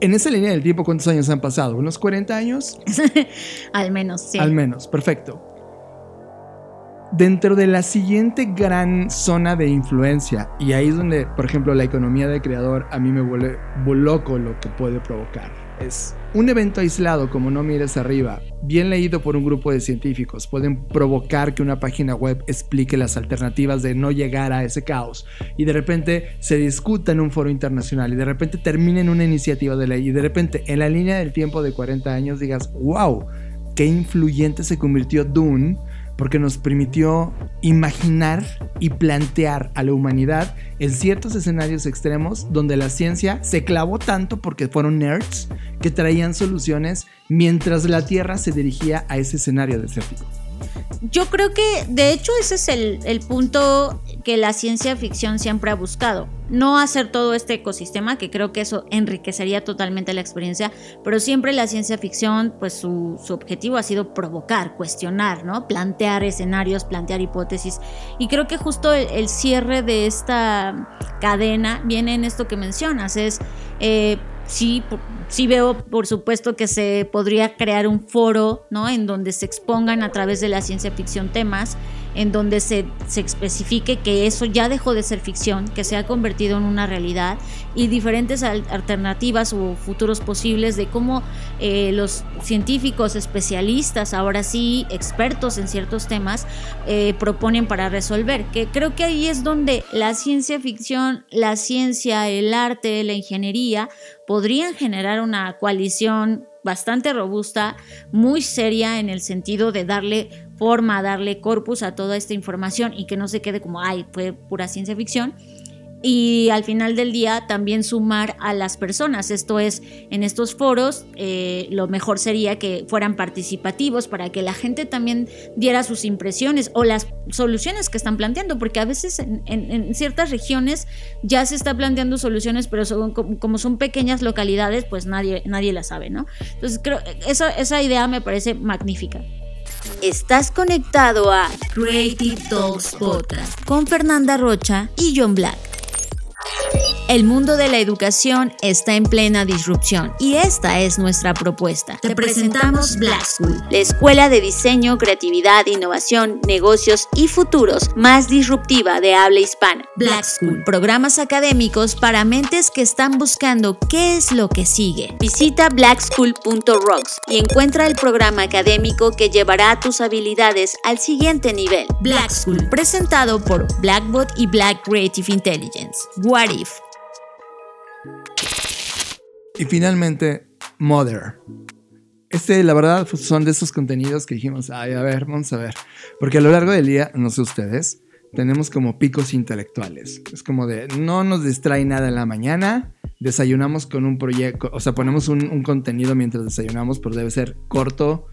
En esa línea del tiempo, ¿cuántos años han pasado? ¿Unos 40 años? Al menos, sí. Al menos, perfecto. Dentro de la siguiente gran zona de influencia, y ahí es donde, por ejemplo, la economía de creador a mí me vuelve loco lo que puede provocar. Es un evento aislado como No mires arriba, bien leído por un grupo de científicos, pueden provocar que una página web explique las alternativas de no llegar a ese caos y de repente se discuta en un foro internacional y de repente termine en una iniciativa de ley y de repente en la línea del tiempo de 40 años digas, wow, qué influyente se convirtió Dune porque nos permitió imaginar y plantear a la humanidad en ciertos escenarios extremos donde la ciencia se clavó tanto porque fueron nerds que traían soluciones mientras la Tierra se dirigía a ese escenario desértico. Yo creo que de hecho ese es el, punto que la ciencia ficción siempre ha buscado. No hacer todo este ecosistema, que creo que eso enriquecería totalmente la experiencia, pero siempre la ciencia ficción, pues su, objetivo ha sido provocar, cuestionar, ¿no? Plantear escenarios, plantear hipótesis. Y creo que justo el, cierre de esta cadena viene en esto que mencionas, es... Eh, sí, sí veo, por supuesto, que se podría crear un foro, ¿no? En donde se expongan a través de la ciencia ficción temas, en donde se, se especifique que eso ya dejó de ser ficción, que se ha convertido en una realidad y diferentes alternativas o futuros posibles de cómo eh, los científicos especialistas, ahora sí expertos en ciertos temas, eh, proponen para resolver. Que creo que ahí es donde la ciencia ficción, la ciencia, el arte, la ingeniería podrían generar una coalición bastante robusta, muy seria en el sentido de darle forma, darle corpus a toda esta información y que no se quede como, ay, fue pura ciencia ficción y al final del día también sumar a las personas. Esto es, en estos foros eh, lo mejor sería que fueran participativos para que la gente también diera sus impresiones o las soluciones que están planteando, porque a veces en, ciertas regiones ya se está planteando soluciones, pero como son pequeñas localidades, pues nadie, nadie la sabe, ¿no? Entonces creo, esa, esa idea me parece magnífica. Estás conectado a Creative Talks Podcast con Fernanda Rocha y John Black. El mundo de la educación está en plena disrupción y esta es nuestra propuesta. Te presentamos Black School, la escuela de diseño, creatividad, innovación, negocios y futuros más disruptiva de habla hispana. Black School, programas académicos para mentes que están buscando qué es lo que sigue. Visita blackschool.rocks y encuentra el programa académico que llevará tus habilidades al siguiente nivel. Black School, presentado por Blackbot y Black Creative Intelligence. What if? Y finalmente, Mother. Este, la verdad, pues, son de esos contenidos que dijimos, ay, a ver, vamos a ver. Porque a lo largo del día, no sé ustedes, tenemos como picos intelectuales. Es como de, no nos distrae nada en la mañana, desayunamos con un proyecto, o sea, ponemos un, contenido mientras desayunamos, pero debe ser corto,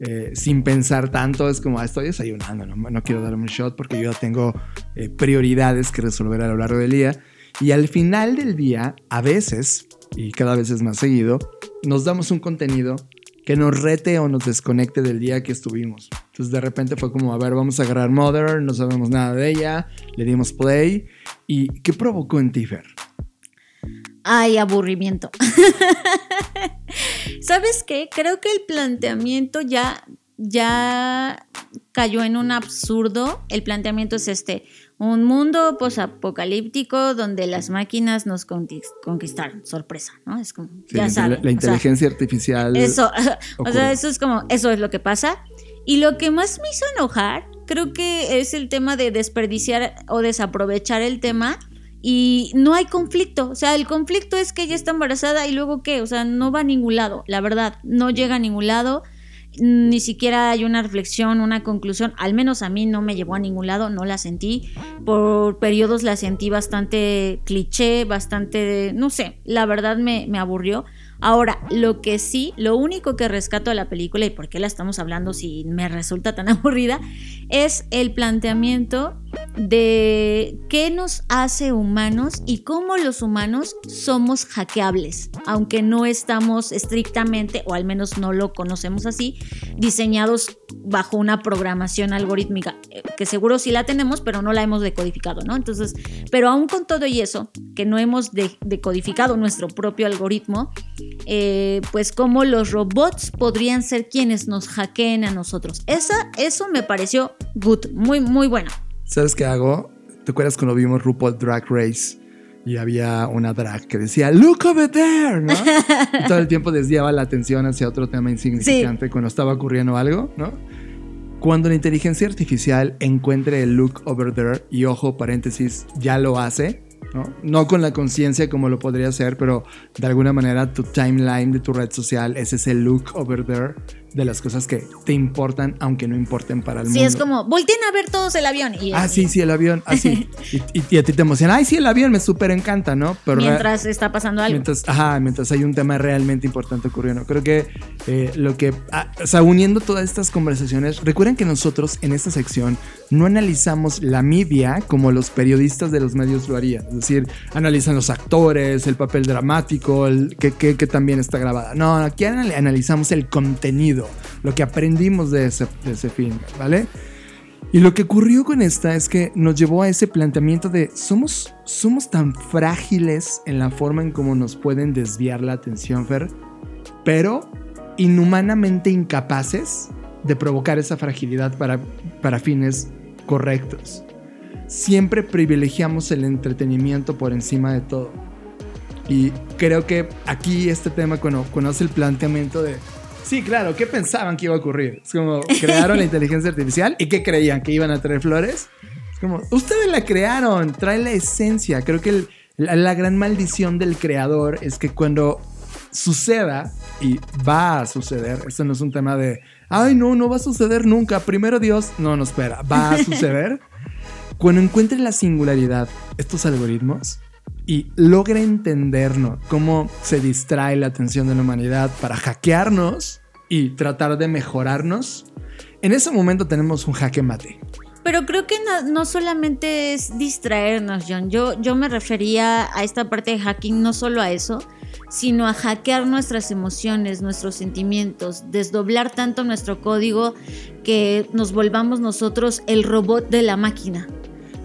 eh, sin pensar tanto. Es como, ah, estoy desayunando, no, quiero darme un shot porque yo tengo eh, prioridades que resolver a lo largo del día. Y al final del día, a veces, y cada vez es más seguido, nos damos un contenido que nos rete o nos desconecte del día que estuvimos. Entonces de repente fue como, a ver, vamos a agarrar Mother, no sabemos nada de ella, le dimos play. ¿Y qué provocó en Tifer? Ay, aburrimiento. ¿Sabes qué? Creo que el planteamiento ya, ya cayó en un absurdo. El planteamiento es este un mundo posapocalíptico donde las máquinas nos conquistaron. Sorpresa, ¿no? Es como, ya saben. La, inteligencia artificial. Eso, o sea, eso es como, eso es lo que pasa. Y lo que más me hizo enojar, creo que es el tema de desperdiciar o desaprovechar el tema y no hay conflicto. O sea, el conflicto es que ella está embarazada y luego qué, o sea, no va a ningún lado, la verdad, no llega a ningún lado ni siquiera hay una reflexión, una conclusión, al menos a mí no me llevó a ningún lado, no la sentí. Por periodos la sentí bastante cliché, bastante, no sé, la verdad me, aburrió. Ahora, lo que sí, lo único que rescato de la película y por qué la estamos hablando si me resulta tan aburrida, es el planteamiento de qué nos hace humanos y cómo los humanos somos hackeables, aunque no estamos estrictamente, o al menos no lo conocemos así, diseñados bajo una programación algorítmica, eh, que seguro sí la tenemos, pero no la hemos decodificado, ¿no? Entonces, pero aún con todo y eso, que no hemos decodificado nuestro propio algoritmo, eh, pues cómo los robots podrían ser quienes nos hackeen a nosotros. Esa, eso me pareció good, muy, muy bueno. ¿Sabes qué hago? ¿Te acuerdas cuando vimos RuPaul Drag Race? Y había una drag que decía, look over there, ¿no? y todo el tiempo desviaba la atención hacia otro tema insignificante cuando estaba ocurriendo algo, ¿no? Cuando la inteligencia artificial encuentre el look over there, y ojo, paréntesis, ya lo hace, ¿no? con la conciencia como lo podría hacer, pero de alguna manera tu timeline de tu red social es ese look over there de las cosas que te importan, aunque no importen para el mundo. Sí, es como, volteen a ver todos el avión. Y, ah, sí, sí, el avión. Así. Ah, y, a ti te emociona. Ay, sí, el avión me súper encanta, ¿no? Pero mientras está pasando algo. Mientras, ajá, mientras hay un tema realmente importante ocurriendo. Creo que eh, lo que. Ah, o sea, uniendo todas estas conversaciones, recuerden que nosotros en esta sección no analizamos la media como los periodistas de los medios lo harían. Es decir, analizan los actores, el papel dramático, el que, que, que también está grabada. No, aquí analizamos el contenido lo que aprendimos de ese, film, ¿vale? Y lo que ocurrió con esta es que nos llevó a ese planteamiento de somos, somos tan frágiles en la forma en cómo nos pueden desviar la atención, Fer, pero inhumanamente incapaces de provocar esa fragilidad para, para fines correctos. Siempre privilegiamos el entretenimiento por encima de todo. Y creo que aquí este tema cuando conoce el planteamiento de Sí, claro. ¿Qué pensaban que iba a ocurrir? Es como, crearon la inteligencia artificial y ¿qué creían? ¿Que iban a traer flores? Es como, ustedes la crearon, trae la esencia. Creo que la, gran maldición del creador es que cuando suceda, y va a suceder, esto no es un tema de, ay, no, no va a suceder nunca, primero Dios, no, no espera, va a suceder. cuando encuentre la singularidad, estos algoritmos, y logra entendernos cómo se distrae la atención de la humanidad para hackearnos y tratar de mejorarnos, en ese momento tenemos un jaque mate. Pero creo que no, solamente es distraernos, John. Yo, yo me refería a esta parte de hacking, no solo a eso, sino a hackear nuestras emociones, nuestros sentimientos, desdoblar tanto nuestro código que nos volvamos nosotros el robot de la máquina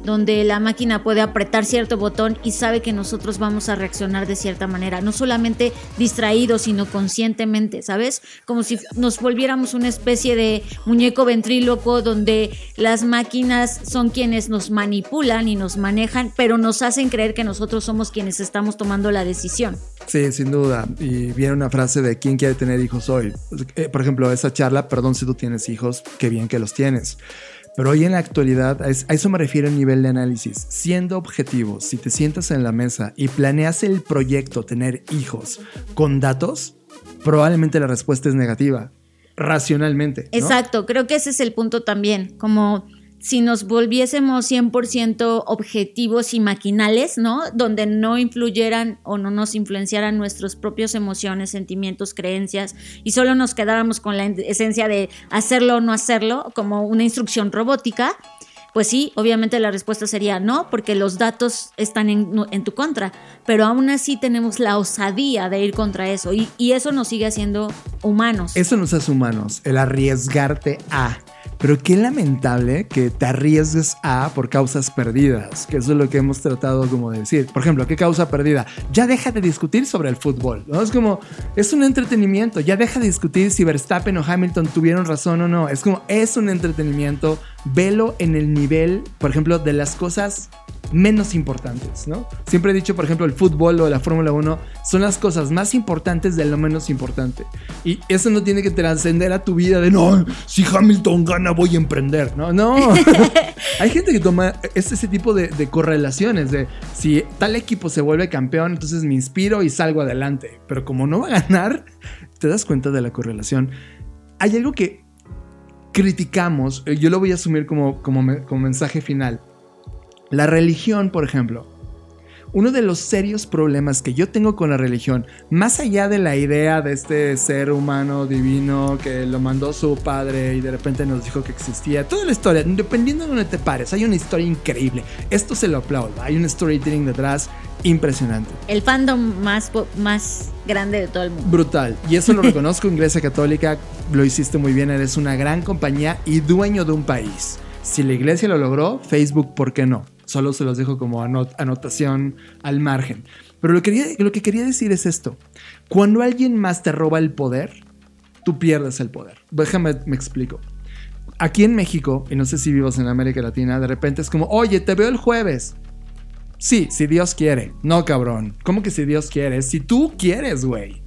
donde la máquina puede apretar cierto botón y sabe que nosotros vamos a reaccionar de cierta manera, no solamente distraídos, sino conscientemente, ¿sabes? Como si nos volviéramos una especie de muñeco ventríloco donde las máquinas son quienes nos manipulan y nos manejan, pero nos hacen creer que nosotros somos quienes estamos tomando la decisión. Sí, sin duda. Y viene una frase de quién quiere tener hijos hoy. Eh, por ejemplo, esa charla, perdón si tú tienes hijos, qué bien que los tienes. Pero hoy en la actualidad, a eso me refiero a nivel de análisis. Siendo objetivo, si te sientas en la mesa y planeas el proyecto tener hijos con datos, probablemente la respuesta es negativa, racionalmente. Exacto, creo que ese es el punto también, como si nos volviésemos 100% objetivos y maquinales, ¿no? Donde no influyeran o no nos influenciaran nuestras propias emociones, sentimientos, creencias y solo nos quedáramos con la esencia de hacerlo o no hacerlo, como una instrucción robótica, pues sí, obviamente la respuesta sería no, porque los datos están en, tu contra, pero aún así tenemos la osadía de ir contra eso y, y eso nos sigue haciendo humanos. Eso nos hace humanos, el arriesgarte a pero qué lamentable que te arriesgues a por causas perdidas, que eso es lo que hemos tratado como de decir. Por ejemplo, ¿qué causa perdida? Ya deja de discutir sobre el fútbol. Es como, es un entretenimiento. Ya deja de discutir si Verstappen o Hamilton tuvieron razón o no. Es como, es un entretenimiento. velo en el nivel, por ejemplo, de las cosas menos importantes, ¿no? Siempre he dicho, por ejemplo, el fútbol o la Fórmula 1 son las cosas más importantes de lo menos importante. Y eso no tiene que trascender a tu vida de, no, si Hamilton gana voy a emprender, ¿no? No. Hay gente que toma ese tipo de, de, correlaciones, de si tal equipo se vuelve campeón, entonces me inspiro y salgo adelante. Pero como no va a ganar, te das cuenta de la correlación. Hay algo que criticamos, eh, yo lo voy a asumir como, como, como mensaje final la religión, por ejemplo. Uno de los serios problemas que yo tengo con la religión, más allá de la idea de este ser humano divino que lo mandó su padre y de repente nos dijo que existía, toda la historia, dependiendo de donde te pares, hay una historia increíble. Esto se lo aplaudo, hay un storytelling detrás impresionante. El fandom más, más grande de todo el mundo. Brutal. Y eso lo reconozco, Iglesia Católica, lo hiciste muy bien, eres una gran compañía y dueño de un país. Si la iglesia lo logró, Facebook, ¿por qué no? Solo se los dejo como anotación al margen. Pero lo que, lo que quería decir es esto. Cuando alguien más te roba el poder, tú pierdes el poder. Déjame, me explico. Aquí en México, y no sé si vivas en América Latina, de repente es como, oye, te veo el jueves. Sí, si Dios quiere. No, cabrón. ¿Cómo que si Dios quiere? Si tú quieres, güey.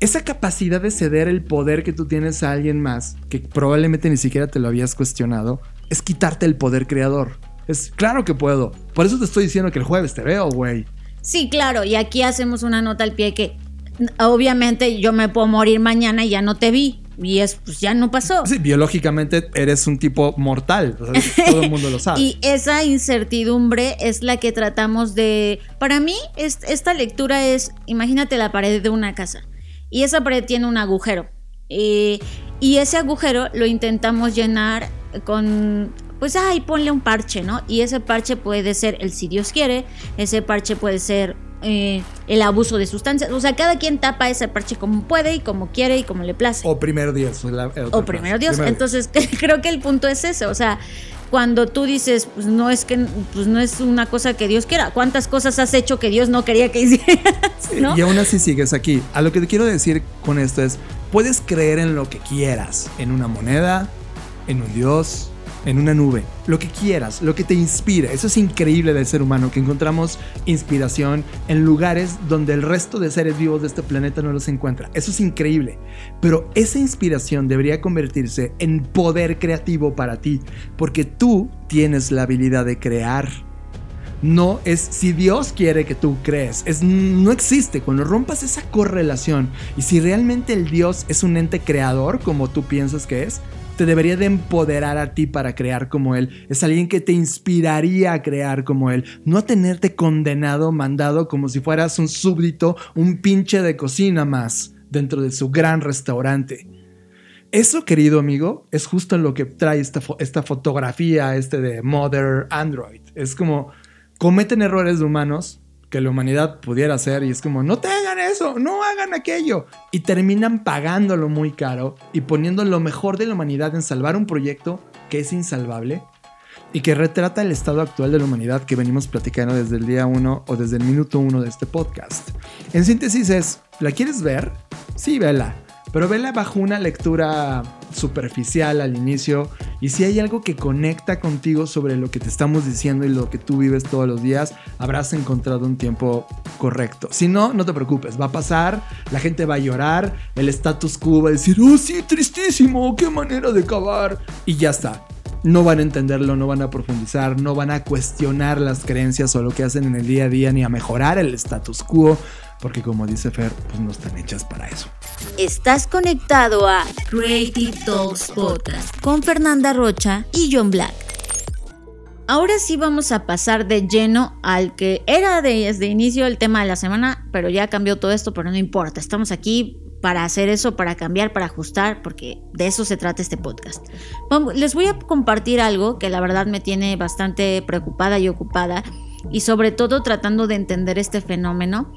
Esa capacidad de ceder el poder que tú tienes a alguien más, que probablemente ni siquiera te lo habías cuestionado, es quitarte el poder creador. Es claro que puedo. Por eso te estoy diciendo que el jueves te veo, güey. Sí, claro. Y aquí hacemos una nota al pie que obviamente yo me puedo morir mañana y ya no te vi. Y es, pues ya no pasó. Sí, biológicamente eres un tipo mortal. todo el mundo lo sabe. y esa incertidumbre es la que tratamos de. Para mí, esta lectura es: imagínate la pared de una casa. Y esa pared tiene un agujero. Eh, y ese agujero lo intentamos llenar con pues ay, ponle un parche, ¿no? Y ese parche puede ser el si Dios quiere, ese parche puede ser eh, el abuso de sustancias. O sea, cada quien tapa ese parche como puede y como quiere y como le place. O primero Dios. o primero Dios. Entonces, creo que el punto es ese. O sea, cuando tú dices, pues no es que pues no es una cosa que Dios quiera. ¿Cuántas cosas has hecho que Dios no quería que hicieras? Y aún así sigues aquí. A lo que te quiero decir con esto es, puedes creer en lo que quieras, en una moneda, en un Dios, en una nube, lo que quieras, lo que te inspire. Eso es increíble del ser humano, que encontramos inspiración en lugares donde el resto de seres vivos de este planeta no los encuentra. Eso es increíble. Pero esa inspiración debería convertirse en poder creativo para ti, porque tú tienes la habilidad de crear. No es si Dios quiere que tú crees, es no existe cuando rompas esa correlación y si realmente el Dios es un ente creador como tú piensas que es, te debería de empoderar a ti para crear como Él. Es alguien que te inspiraría a crear como Él. No a tenerte condenado, mandado como si fueras un súbdito, un pinche de cocina más dentro de su gran restaurante. Eso, querido amigo, es justo lo que trae esta, fotografía este de Mother Android. Es como cometen errores humanos, que la humanidad pudiera hacer y es como, no te hagan eso, no hagan aquello. Y terminan pagándolo muy caro y poniendo lo mejor de la humanidad en salvar un proyecto que es insalvable y que retrata el estado actual de la humanidad que venimos platicando desde el día 1 o desde el minuto 1 de este podcast. En síntesis es, ¿la quieres ver? Sí, vela pero vela bajo una lectura superficial al inicio y si hay algo que conecta contigo sobre lo que te estamos diciendo y lo que tú vives todos los días, habrás encontrado un tiempo correcto. Si no, no te preocupes, va a pasar, la gente va a llorar, el status quo va a decir, oh sí, tristísimo, qué manera de acabar y ya está. No van a entenderlo, no van a profundizar, no van a cuestionar las creencias o lo que hacen en el día a día ni a mejorar el status quo porque como dice Fer, pues no están hechas para eso. Estás conectado a Creative Talks Podcast con Fernanda Rocha y John Black. Ahora sí vamos a pasar de lleno al que era desde inicio el tema de la semana, pero ya cambió todo esto, pero no importa, estamos aquí para hacer eso, para cambiar, para ajustar, porque de eso se trata este podcast. Les voy a compartir algo que la verdad me tiene bastante preocupada y ocupada, y sobre todo tratando de entender este fenómeno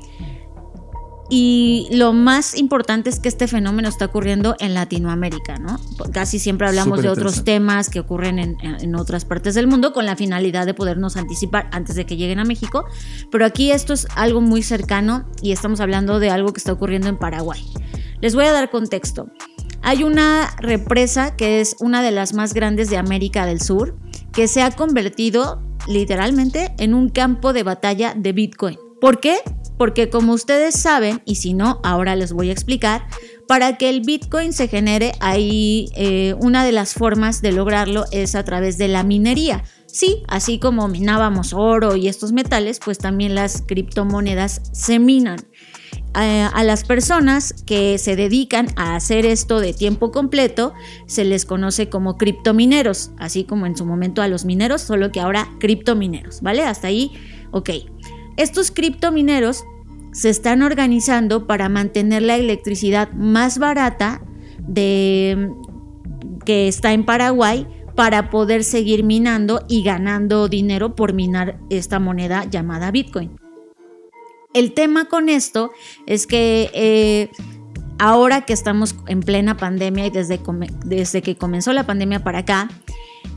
y lo más importante es que este fenómeno está ocurriendo en Latinoamérica, ¿no? Casi siempre hablamos de otros temas que ocurren en, otras partes del mundo con la finalidad de podernos anticipar antes de que lleguen a México, pero aquí esto es algo muy cercano y estamos hablando de algo que está ocurriendo en Paraguay. Les voy a dar contexto. Hay una represa que es una de las más grandes de América del Sur, que se ha convertido literalmente en un campo de batalla de Bitcoin. ¿Por qué? Porque como ustedes saben, y si no, ahora les voy a explicar, para que el Bitcoin se genere, ahí eh, una de las formas de lograrlo es a través de la minería. Sí, así como minábamos oro y estos metales, pues también las criptomonedas se minan. Eh, a las personas que se dedican a hacer esto de tiempo completo se les conoce como criptomineros, así como en su momento a los mineros, solo que ahora criptomineros, ¿vale? Hasta ahí, ok. Estos criptomineros se están organizando para mantener la electricidad más barata de, que está en Paraguay para poder seguir minando y ganando dinero por minar esta moneda llamada Bitcoin. El tema con esto es que eh, ahora que estamos en plena pandemia y desde, desde que comenzó la pandemia para acá,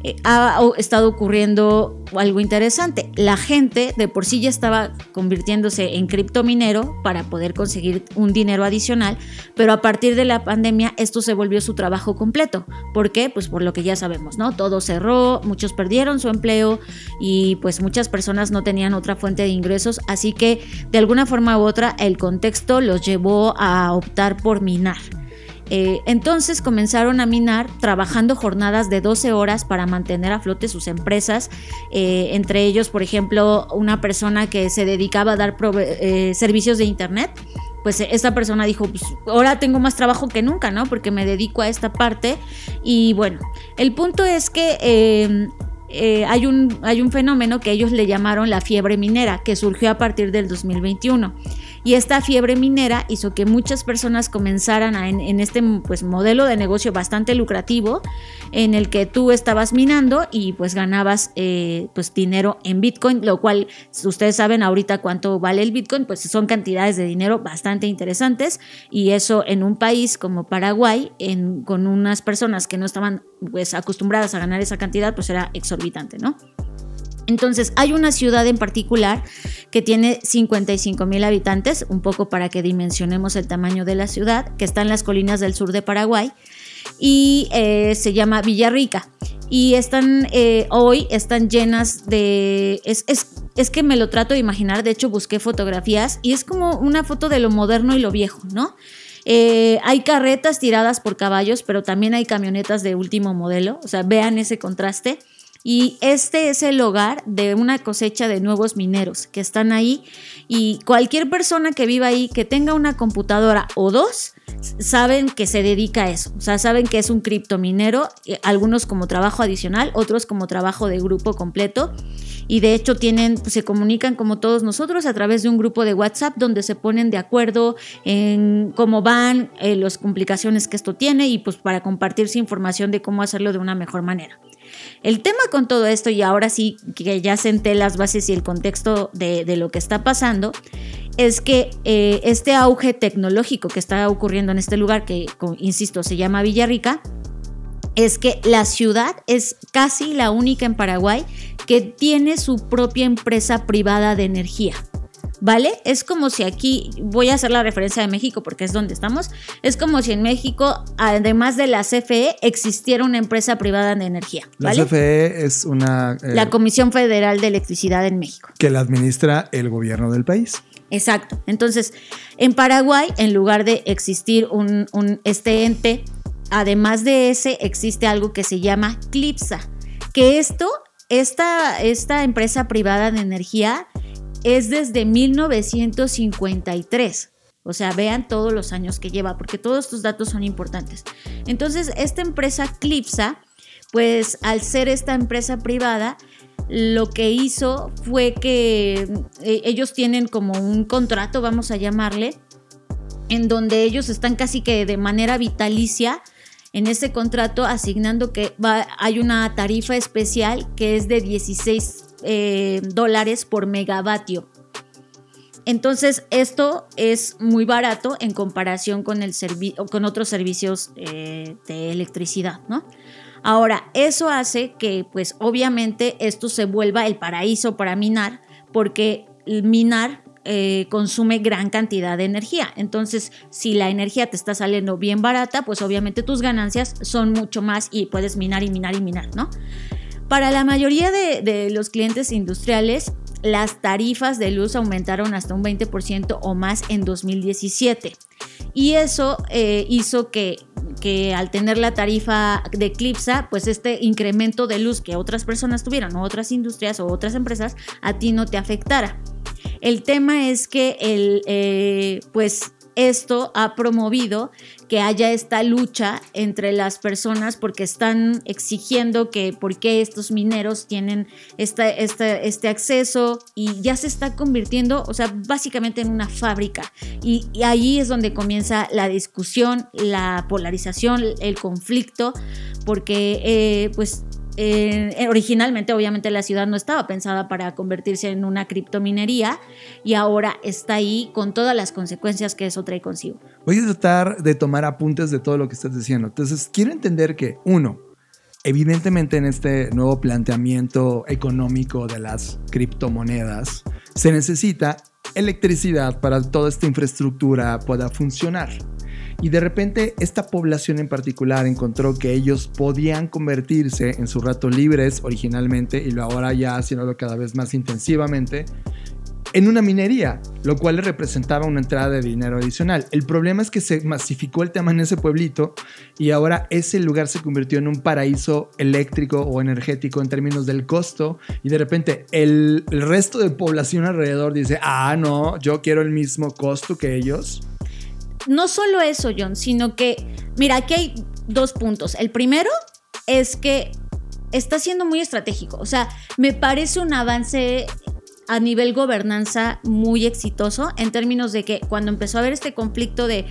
eh, ha estado ocurriendo algo interesante. La gente de por sí ya estaba convirtiéndose en criptominero para poder conseguir un dinero adicional, pero a partir de la pandemia esto se volvió su trabajo completo. ¿Por qué? Pues por lo que ya sabemos, ¿no? Todo cerró, muchos perdieron su empleo y pues muchas personas no tenían otra fuente de ingresos, así que de alguna forma u otra el contexto los llevó a optar por minar. Eh, entonces comenzaron a minar trabajando jornadas de 12 horas para mantener a flote sus empresas, eh, entre ellos, por ejemplo, una persona que se dedicaba a dar eh, servicios de Internet. Pues esta persona dijo, pues ahora tengo más trabajo que nunca, ¿no? Porque me dedico a esta parte. Y bueno, el punto es que em, hay, un, hay un fenómeno que ellos le llamaron la fiebre minera, que surgió a partir del 2021. Y esta fiebre minera hizo que muchas personas comenzaran en, este pues, modelo de negocio bastante lucrativo en el que tú estabas minando y pues ganabas eh, pues, dinero en Bitcoin, lo cual ustedes saben ahorita cuánto vale el Bitcoin, pues son cantidades de dinero bastante interesantes y eso en un país como Paraguay, con unas personas que no estaban pues acostumbradas a ganar esa cantidad, pues era exorbitante, ¿no? Entonces, hay una ciudad en particular que tiene 55 mil habitantes, un poco para que dimensionemos el tamaño de la ciudad, que está en las colinas del sur de Paraguay, y eh, se llama Villarrica. Y están, eh, hoy están llenas de... Es, es, que me lo trato de imaginar, de hecho busqué fotografías y es como una foto de lo moderno y lo viejo, ¿no? Eh, hay carretas tiradas por caballos, pero también hay camionetas de último modelo, o sea, vean ese contraste y este es el hogar de una cosecha de nuevos mineros que están ahí. Y cualquier persona que viva ahí, que tenga una computadora o dos, saben que se dedica a eso, o sea, saben que es un criptominero, eh, algunos como trabajo adicional, otros como trabajo de grupo completo. Y de hecho tienen, pues, se comunican como todos nosotros a través de un grupo de WhatsApp donde se ponen de acuerdo en cómo van, eh, las complicaciones que esto tiene y pues para compartirse información de cómo hacerlo de una mejor manera. El tema con todo esto, y ahora sí que ya senté las bases y el contexto de, lo que está pasando, es que eh, este auge tecnológico que está ocurriendo en este lugar, que insisto, se llama Villarrica, es que la ciudad es casi la única en Paraguay que tiene su propia empresa privada de energía. ¿Vale? Es como si aquí, voy a hacer la referencia de México porque es donde estamos, es como si en México, además de la CFE, existiera una empresa privada de energía. La CFE es una... Eh, la Comisión Federal de Electricidad en México. Que la administra el gobierno del país. Exacto. Entonces, en Paraguay, en lugar de existir un, este ente, además de ese, existe algo que se llama CLIPSA, que esto, esta, esta empresa privada de energía es desde 1953. O sea, vean todos los años que lleva, porque todos estos datos son importantes. Entonces, esta empresa Clipsa, pues al ser esta empresa privada, lo que hizo fue que eh, ellos tienen como un contrato, vamos a llamarle, en donde ellos están casi que de manera vitalicia en ese contrato asignando que hay una tarifa especial que es de 16 eh, dólares por megavatio. Entonces, esto es muy barato en comparación con, el con otros servicios eh, de electricidad, ¿no? Ahora, eso hace que, pues, obviamente, esto se vuelva el paraíso para minar, porque minar eh, consume gran cantidad de energía. Entonces, si la energía te está saliendo bien barata, pues obviamente tus ganancias son mucho más y puedes minar y minar y minar, ¿no? Para la mayoría de, los clientes industriales, las tarifas de luz aumentaron hasta un 20% o más en 2017. Y eso eh, hizo que, que, al tener la tarifa de Eclipsa, pues este incremento de luz que otras personas tuvieran, o otras industrias o otras empresas, a ti no te afectara. El tema es que el, eh, pues esto ha promovido que haya esta lucha entre las personas porque están exigiendo que por qué estos mineros tienen este acceso y ya se está convirtiendo, o sea, básicamente en una fábrica. Y, ahí es donde comienza la discusión, la polarización, el conflicto, porque eh, pues originalmente, obviamente, la ciudad no estaba pensada para convertirse en una criptominería y ahora está ahí con todas las consecuencias que eso trae consigo. Voy a tratar de tomar apuntes de todo lo que estás diciendo. Entonces, quiero entender que, uno, evidentemente en este nuevo planteamiento económico de las criptomonedas, se necesita electricidad para toda esta infraestructura pueda funcionar. Y de repente esta población en particular encontró que ellos podían convertirse en su rato libres originalmente y lo ahora ya haciéndolo cada vez más intensivamente en una minería, lo cual le representaba una entrada de dinero adicional. El problema es que se masificó el tema en ese pueblito y ahora ese lugar se convirtió en un paraíso eléctrico o energético en términos del costo y de repente el resto de población alrededor dice, ah, no, yo quiero el mismo costo que ellos no solo eso, John, sino que, mira, aquí hay dos puntos. El primero es que está siendo muy estratégico. O sea, me parece un avance a nivel gobernanza muy exitoso en términos de que cuando empezó a haber este conflicto de,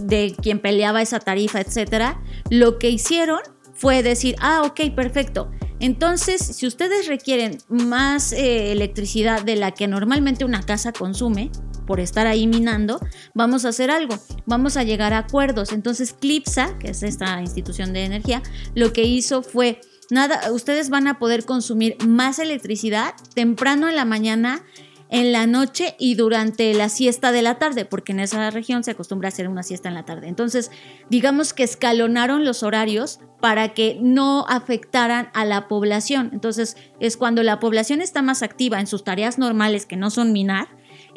de quien peleaba esa tarifa, etcétera, lo que hicieron fue decir, ah, ok, perfecto. Entonces, si ustedes requieren más eh, electricidad de la que normalmente una casa consume, por estar ahí minando, vamos a hacer algo, vamos a llegar a acuerdos. Entonces Clipsa, que es esta institución de energía, lo que hizo fue, nada, ustedes van a poder consumir más electricidad temprano en la mañana en la noche y durante la siesta de la tarde, porque en esa región se acostumbra a hacer una siesta en la tarde. Entonces, digamos que escalonaron los horarios para que no afectaran a la población. Entonces, es cuando la población está más activa en sus tareas normales, que no son minar,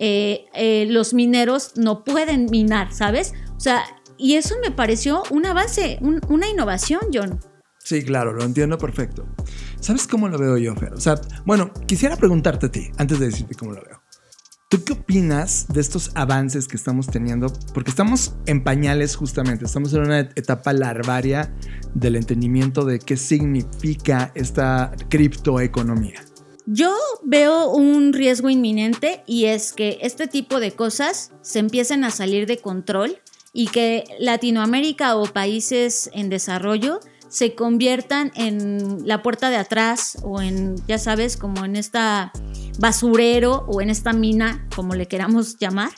eh, eh, los mineros no pueden minar, ¿sabes? O sea, y eso me pareció una base, una innovación, John. Sí, claro, lo entiendo perfecto. ¿Sabes cómo lo veo yo, Fer? O sea, bueno, quisiera preguntarte a ti, antes de decirte cómo lo veo. ¿Tú qué opinas de estos avances que estamos teniendo? Porque estamos en pañales justamente, estamos en una etapa larvaria del entendimiento de qué significa esta criptoeconomía. Yo veo un riesgo inminente y es que este tipo de cosas se empiecen a salir de control y que Latinoamérica o países en desarrollo se conviertan en la puerta de atrás o en, ya sabes, como en esta basurero o en esta mina, como le queramos llamar,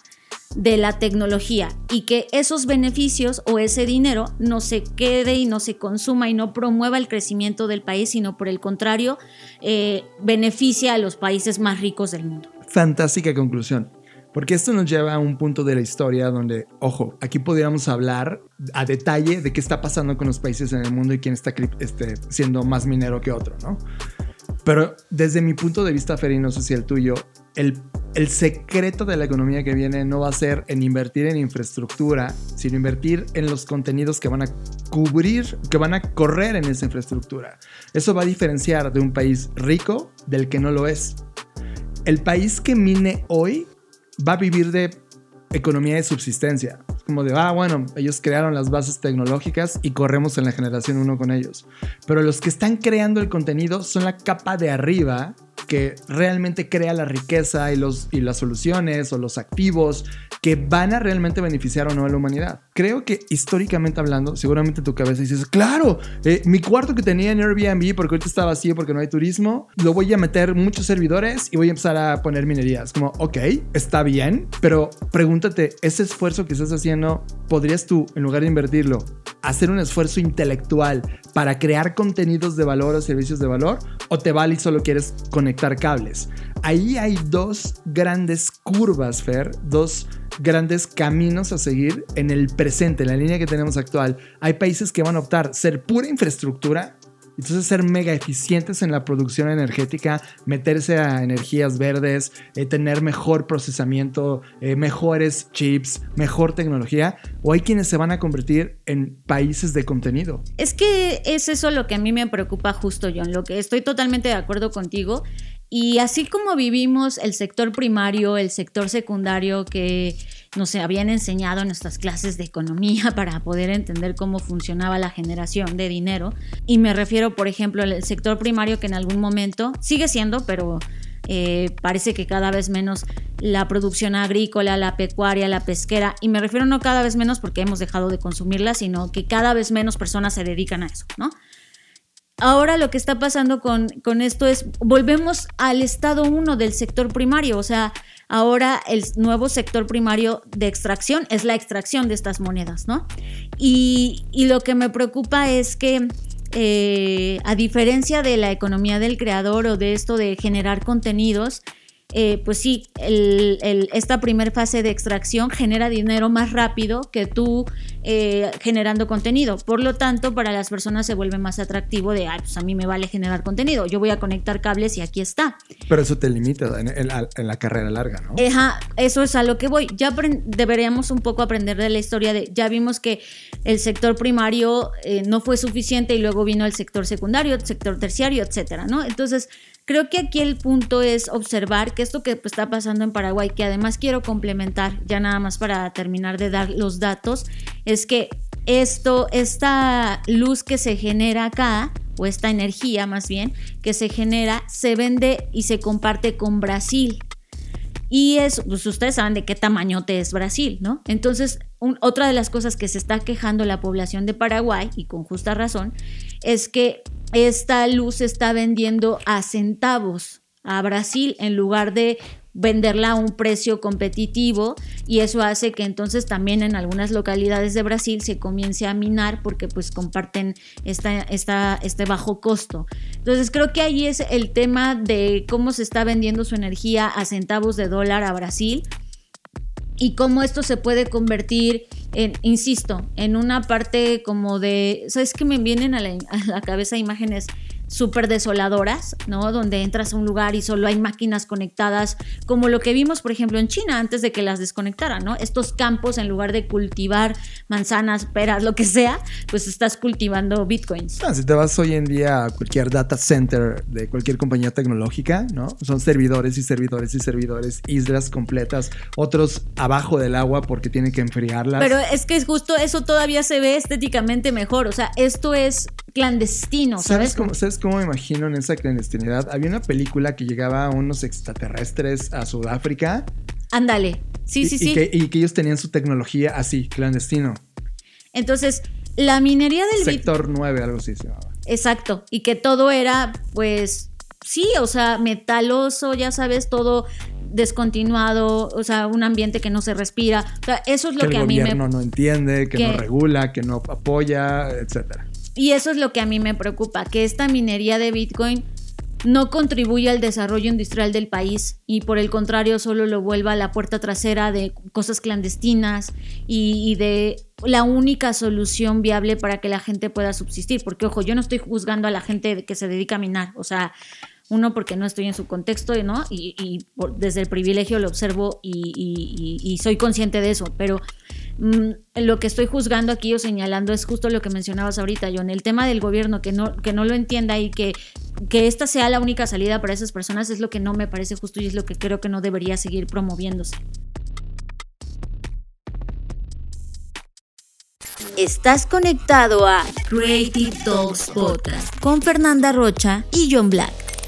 de la tecnología y que esos beneficios o ese dinero no se quede y no se consuma y no promueva el crecimiento del país, sino por el contrario, eh, beneficia a los países más ricos del mundo. Fantástica conclusión. Porque esto nos lleva a un punto de la historia donde, ojo, aquí podríamos hablar a detalle de qué está pasando con los países en el mundo y quién está este, siendo más minero que otro, ¿no? Pero desde mi punto de vista, Fer, y no sé si el tuyo, el secreto de la economía que viene no va a ser en invertir en infraestructura, sino invertir en los contenidos que van a cubrir, que van a correr en esa infraestructura. Eso va a diferenciar de un país rico del que no lo es. El país que mine hoy va a vivir de economía de subsistencia. como de, ah, bueno, ellos crearon las bases tecnológicas y corremos en la generación uno con ellos. Pero los que están creando el contenido son la capa de arriba que realmente crea la riqueza y, los, y las soluciones o los activos que van a realmente beneficiar o no a la humanidad. Creo que históricamente hablando, seguramente tu cabeza dices, claro, eh, mi cuarto que tenía en Airbnb, porque ahorita está vacío porque no hay turismo, lo voy a meter muchos servidores y voy a empezar a poner minerías. Como, ok, está bien, pero pregúntate, ese esfuerzo que estás haciendo, ¿podrías tú, en lugar de invertirlo, hacer un esfuerzo intelectual para crear contenidos de valor o servicios de valor? ¿O te vale y solo quieres conectar cables? ahí hay dos grandes curvas, Fer, dos grandes caminos a seguir en el presente, en la línea que tenemos actual. Hay países que van a optar ser pura infraestructura entonces ser mega eficientes en la producción energética, meterse a energías verdes, eh, tener mejor procesamiento, eh, mejores chips, mejor tecnología, o hay quienes se van a convertir en países de contenido. Es que es eso lo que a mí me preocupa justo, John, lo que estoy totalmente de acuerdo contigo. Y así como vivimos el sector primario, el sector secundario que nos habían enseñado en nuestras clases de economía para poder entender cómo funcionaba la generación de dinero. Y me refiero, por ejemplo, al sector primario que en algún momento sigue siendo, pero eh, parece que cada vez menos la producción agrícola, la pecuaria, la pesquera, y me refiero no cada vez menos porque hemos dejado de consumirla, sino que cada vez menos personas se dedican a eso, ¿no? Ahora lo que está pasando con, con esto es, volvemos al estado uno del sector primario, o sea, Ahora el nuevo sector primario de extracción es la extracción de estas monedas, ¿no? Y, lo que me preocupa es que eh, a diferencia de la economía del creador o de esto de generar contenidos, eh, pues sí, esta primera fase de extracción genera dinero más rápido que tú eh, generando contenido. Por lo tanto, para las personas se vuelve más atractivo de, ay, pues a mí me vale generar contenido. Yo voy a conectar cables y aquí está. Pero eso te limita en, la carrera larga, ¿no? Ajá, eso es a lo que voy. Ya deberíamos un poco aprender de la historia de, ya vimos que el sector primario eh, no fue suficiente y luego vino el sector secundario, el sector terciario, etcétera, ¿no? Entonces, Creo que aquí el punto es observar que esto que está pasando en Paraguay, que además quiero complementar, ya nada más para terminar de dar los datos, es que esto, esta luz que se genera acá, o esta energía más bien, que se genera, se vende y se comparte con Brasil. Y es, pues ustedes saben de qué tamañote es Brasil, ¿no? Entonces, otra de las cosas que se está quejando la población de Paraguay, y con justa razón, es que esta luz se está vendiendo a centavos a Brasil en lugar de venderla a un precio competitivo y eso hace que entonces también en algunas localidades de Brasil se comience a minar porque pues comparten esta, esta, este bajo costo. Entonces creo que ahí es el tema de cómo se está vendiendo su energía a centavos de dólar a Brasil y cómo esto se puede convertir en, insisto, en una parte como de, ¿sabes que me vienen a la, a la cabeza imágenes súper desoladoras, ¿no? Donde entras a un lugar y solo hay máquinas conectadas, como lo que vimos, por ejemplo, en China antes de que las desconectaran, ¿no? Estos campos, en lugar de cultivar manzanas, peras, lo que sea, pues estás cultivando bitcoins. Ah, si te vas hoy en día a cualquier data center de cualquier compañía tecnológica, ¿no? Son servidores y servidores y servidores, islas completas, otros abajo del agua porque tienen que enfriarlas. Pero es que es justo eso todavía se ve estéticamente mejor, o sea, esto es clandestino, ¿sabes? ¿Sabes cómo, me imagino en esa clandestinidad? Había una película que llegaba a unos extraterrestres a Sudáfrica. Ándale, sí, sí, sí. Y que, y que, ellos tenían su tecnología así, clandestino. Entonces, la minería del... Sector 9, algo así se llamaba. Exacto, y que todo era, pues, sí, o sea, metaloso, ya sabes, todo descontinuado, o sea, un ambiente que no se respira. O sea, eso es lo que, a mí me... El gobierno no entiende, que, que no regula, que no apoya, etcétera. Y eso es lo que a mí me preocupa, que esta minería de Bitcoin no contribuye al desarrollo industrial del país y por el contrario solo lo vuelva a la puerta trasera de cosas clandestinas y, de la única solución viable para que la gente pueda subsistir. Porque ojo, yo no estoy juzgando a la gente que se dedica a minar, o sea, uno porque no estoy en su contexto ¿no? y, desde el privilegio lo observo y soy consciente de eso, pero Mm, lo que estoy juzgando aquí o señalando es justo lo que mencionabas ahorita, John, el tema del gobierno que no, que no lo entienda y que, que esta sea la única salida para esas personas es lo que no me parece justo y es lo que creo que no debería seguir promoviéndose. Estás conectado a Creative Talks Podcast con Fernanda Rocha y John Black.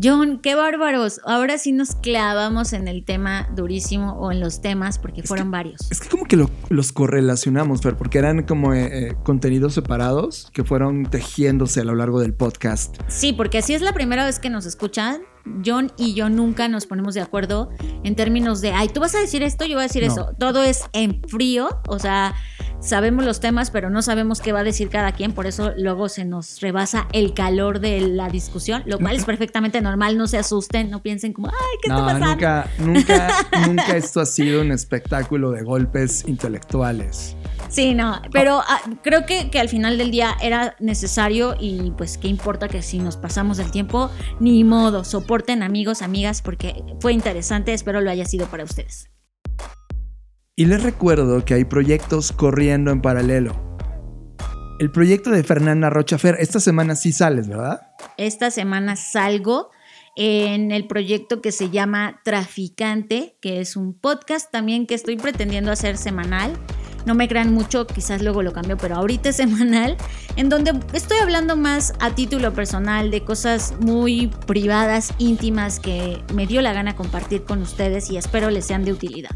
John, qué bárbaros. Ahora sí nos clavamos en el tema durísimo o en los temas porque fueron varios. Es que como que los correlacionamos, Fer, porque eran como eh, eh, contenidos separados que fueron tejiéndose a lo largo del podcast. Sí, porque así es la primera vez que nos escuchan. John y yo nunca nos ponemos de acuerdo en términos de, ay, tú vas a decir esto, yo voy a decir eso. Todo es en frío, o sea, sabemos los temas, pero no sabemos qué va a decir cada quien, por eso luego se nos rebasa el calor de la discusión, lo cual es perfectamente normal, no se asusten, no piensen como, ay, ¿qué está pasando? Nunca, nunca, nunca esto ha sido un espectáculo de golpes intelectuales. Sí, no, pero ah, creo que, que, al final del día era necesario y pues qué importa que si nos pasamos del tiempo, ni modo, soporten amigos, amigas, porque fue interesante, espero lo haya sido para ustedes. Y les recuerdo que hay proyectos corriendo en paralelo. El proyecto de Fernanda Rochafer, esta semana sí sales, ¿verdad? Esta semana salgo en el proyecto que se llama Traficante, que es un podcast también que estoy pretendiendo hacer semanal. No me crean mucho, quizás luego lo cambio, pero ahorita es semanal, en donde estoy hablando más a título personal de cosas muy privadas, íntimas, que me dio la gana compartir con ustedes y espero les sean de utilidad.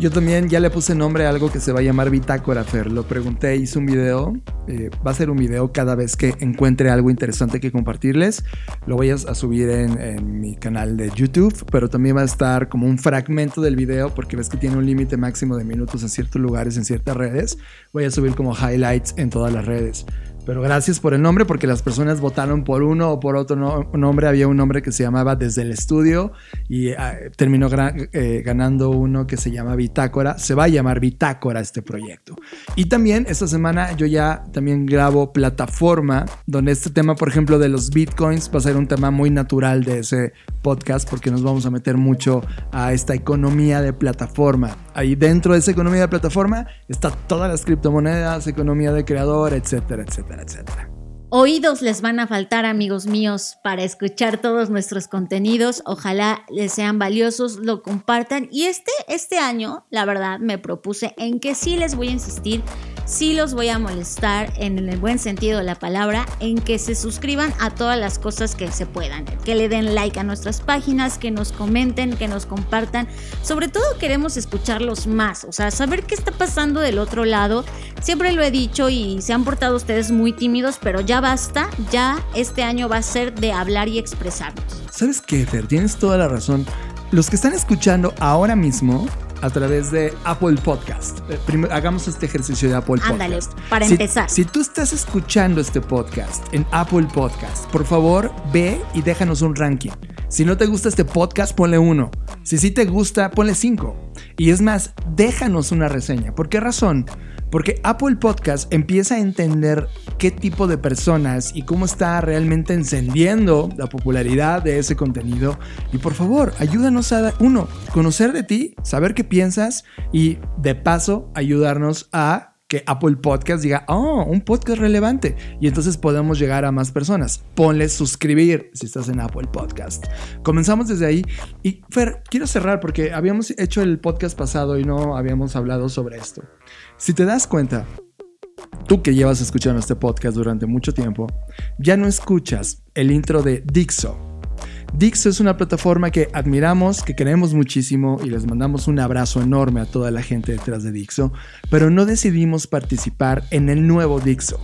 Yo también ya le puse nombre a algo que se va a llamar Bitácora Fer. Lo pregunté, hice un video. Eh, va a ser un video cada vez que encuentre algo interesante que compartirles. Lo voy a, subir en, en, mi canal de YouTube, pero también va a estar como un fragmento del video porque ves que tiene un límite máximo de minutos en ciertos lugares, en ciertas redes. Voy a subir como highlights en todas las redes. Pero gracias por el nombre porque las personas votaron por uno o por otro nombre. Había un nombre que se llamaba Desde el Estudio y ah, terminó eh, ganando uno que se llama Bitácora. Se va a llamar Bitácora este proyecto. Y también esta semana yo ya también grabo plataforma donde este tema, por ejemplo, de los bitcoins va a ser un tema muy natural de ese podcast porque nos vamos a meter mucho a esta economía de plataforma. Ahí dentro de esa economía de plataforma está todas las criptomonedas, economía de creador, etcétera, etcétera etcétera, Oídos les van a faltar, amigos míos, para escuchar todos nuestros contenidos. Ojalá les sean valiosos, lo compartan. Y este, este año, la verdad, me propuse en que sí les voy a insistir sí los voy a molestar en el buen sentido de la palabra, en que se suscriban a todas las cosas que se puedan, que le den like a nuestras páginas, que nos comenten, que nos compartan. Sobre todo queremos escucharlos más, o sea, saber qué está pasando del otro lado. Siempre lo he dicho y se han portado ustedes muy tímidos, pero ya basta, ya este año va a ser de hablar y expresarnos. ¿Sabes qué, Fer? Tienes toda la razón. Los que están escuchando ahora mismo a través de Apple Podcast. Eh, hagamos este ejercicio de Apple Ándale, Podcast. para empezar. Si tú estás escuchando este podcast en Apple Podcast, por favor ve y déjanos un ranking. Si no te gusta este podcast, ponle uno. Si sí te gusta, ponle cinco. Y es más, déjanos una reseña. ¿Por qué razón? Porque Apple Podcast empieza a entender qué tipo de personas y cómo está realmente encendiendo la popularidad de ese contenido. Y por favor, ayúdanos a, uno, conocer de ti, saber qué piensas y de paso ayudarnos a que Apple Podcast diga, oh, un podcast relevante. Y entonces podemos llegar a más personas. Ponle suscribir si estás en Apple Podcast. Comenzamos desde ahí. Y Fer, quiero cerrar porque habíamos hecho el podcast pasado y no habíamos hablado sobre esto. Si te das cuenta, tú que llevas escuchando este podcast durante mucho tiempo, ya no escuchas el intro de Dixo Dixo es una plataforma que admiramos, que queremos muchísimo y les mandamos un abrazo enorme a toda la gente detrás de Dixo, pero no decidimos participar en el nuevo Dixo.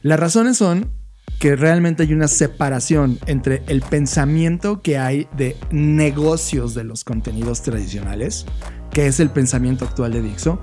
Las razones son que realmente hay una separación entre el pensamiento que hay de negocios de los contenidos tradicionales, que es el pensamiento actual de Dixo,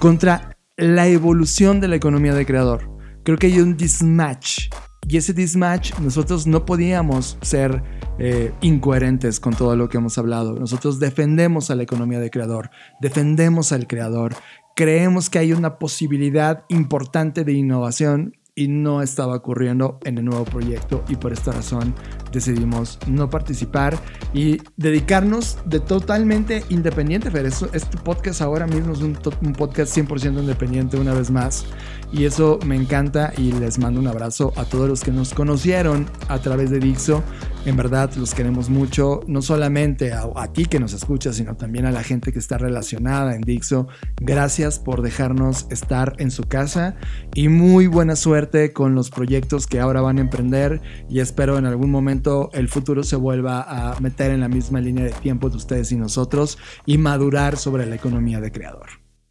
contra la evolución de la economía de creador. Creo que hay un dismatch y ese dismatch nosotros no podíamos ser eh, incoherentes con todo lo que hemos hablado. Nosotros defendemos a la economía de creador, defendemos al creador, creemos que hay una posibilidad importante de innovación y no estaba ocurriendo en el nuevo proyecto y por esta razón decidimos no participar y dedicarnos de totalmente independiente. Fer. este podcast ahora mismo es un, un podcast 100% independiente una vez más y eso me encanta y les mando un abrazo a todos los que nos conocieron a través de Dixo. En verdad los queremos mucho, no solamente a, ti que nos escuchas, sino también a la gente que está relacionada en Dixo. Gracias por dejarnos estar en su casa y muy buena suerte con los proyectos que ahora van a emprender y espero en algún momento el futuro se vuelva a meter en la misma línea de tiempo de ustedes y nosotros y madurar sobre la economía de creador.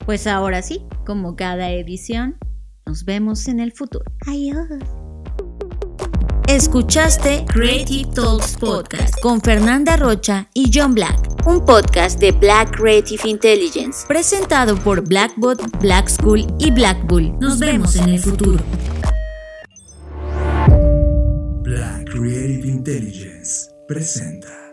Pues ahora sí, como cada edición, nos vemos en el futuro. Adiós. Escuchaste Creative Talks Podcast con Fernanda Rocha y John Black. un podcast de Black Creative Intelligence, presentado por Blackbot, Black School y Black Bull. Nos vemos en el futuro. Black Creative Intelligence presenta.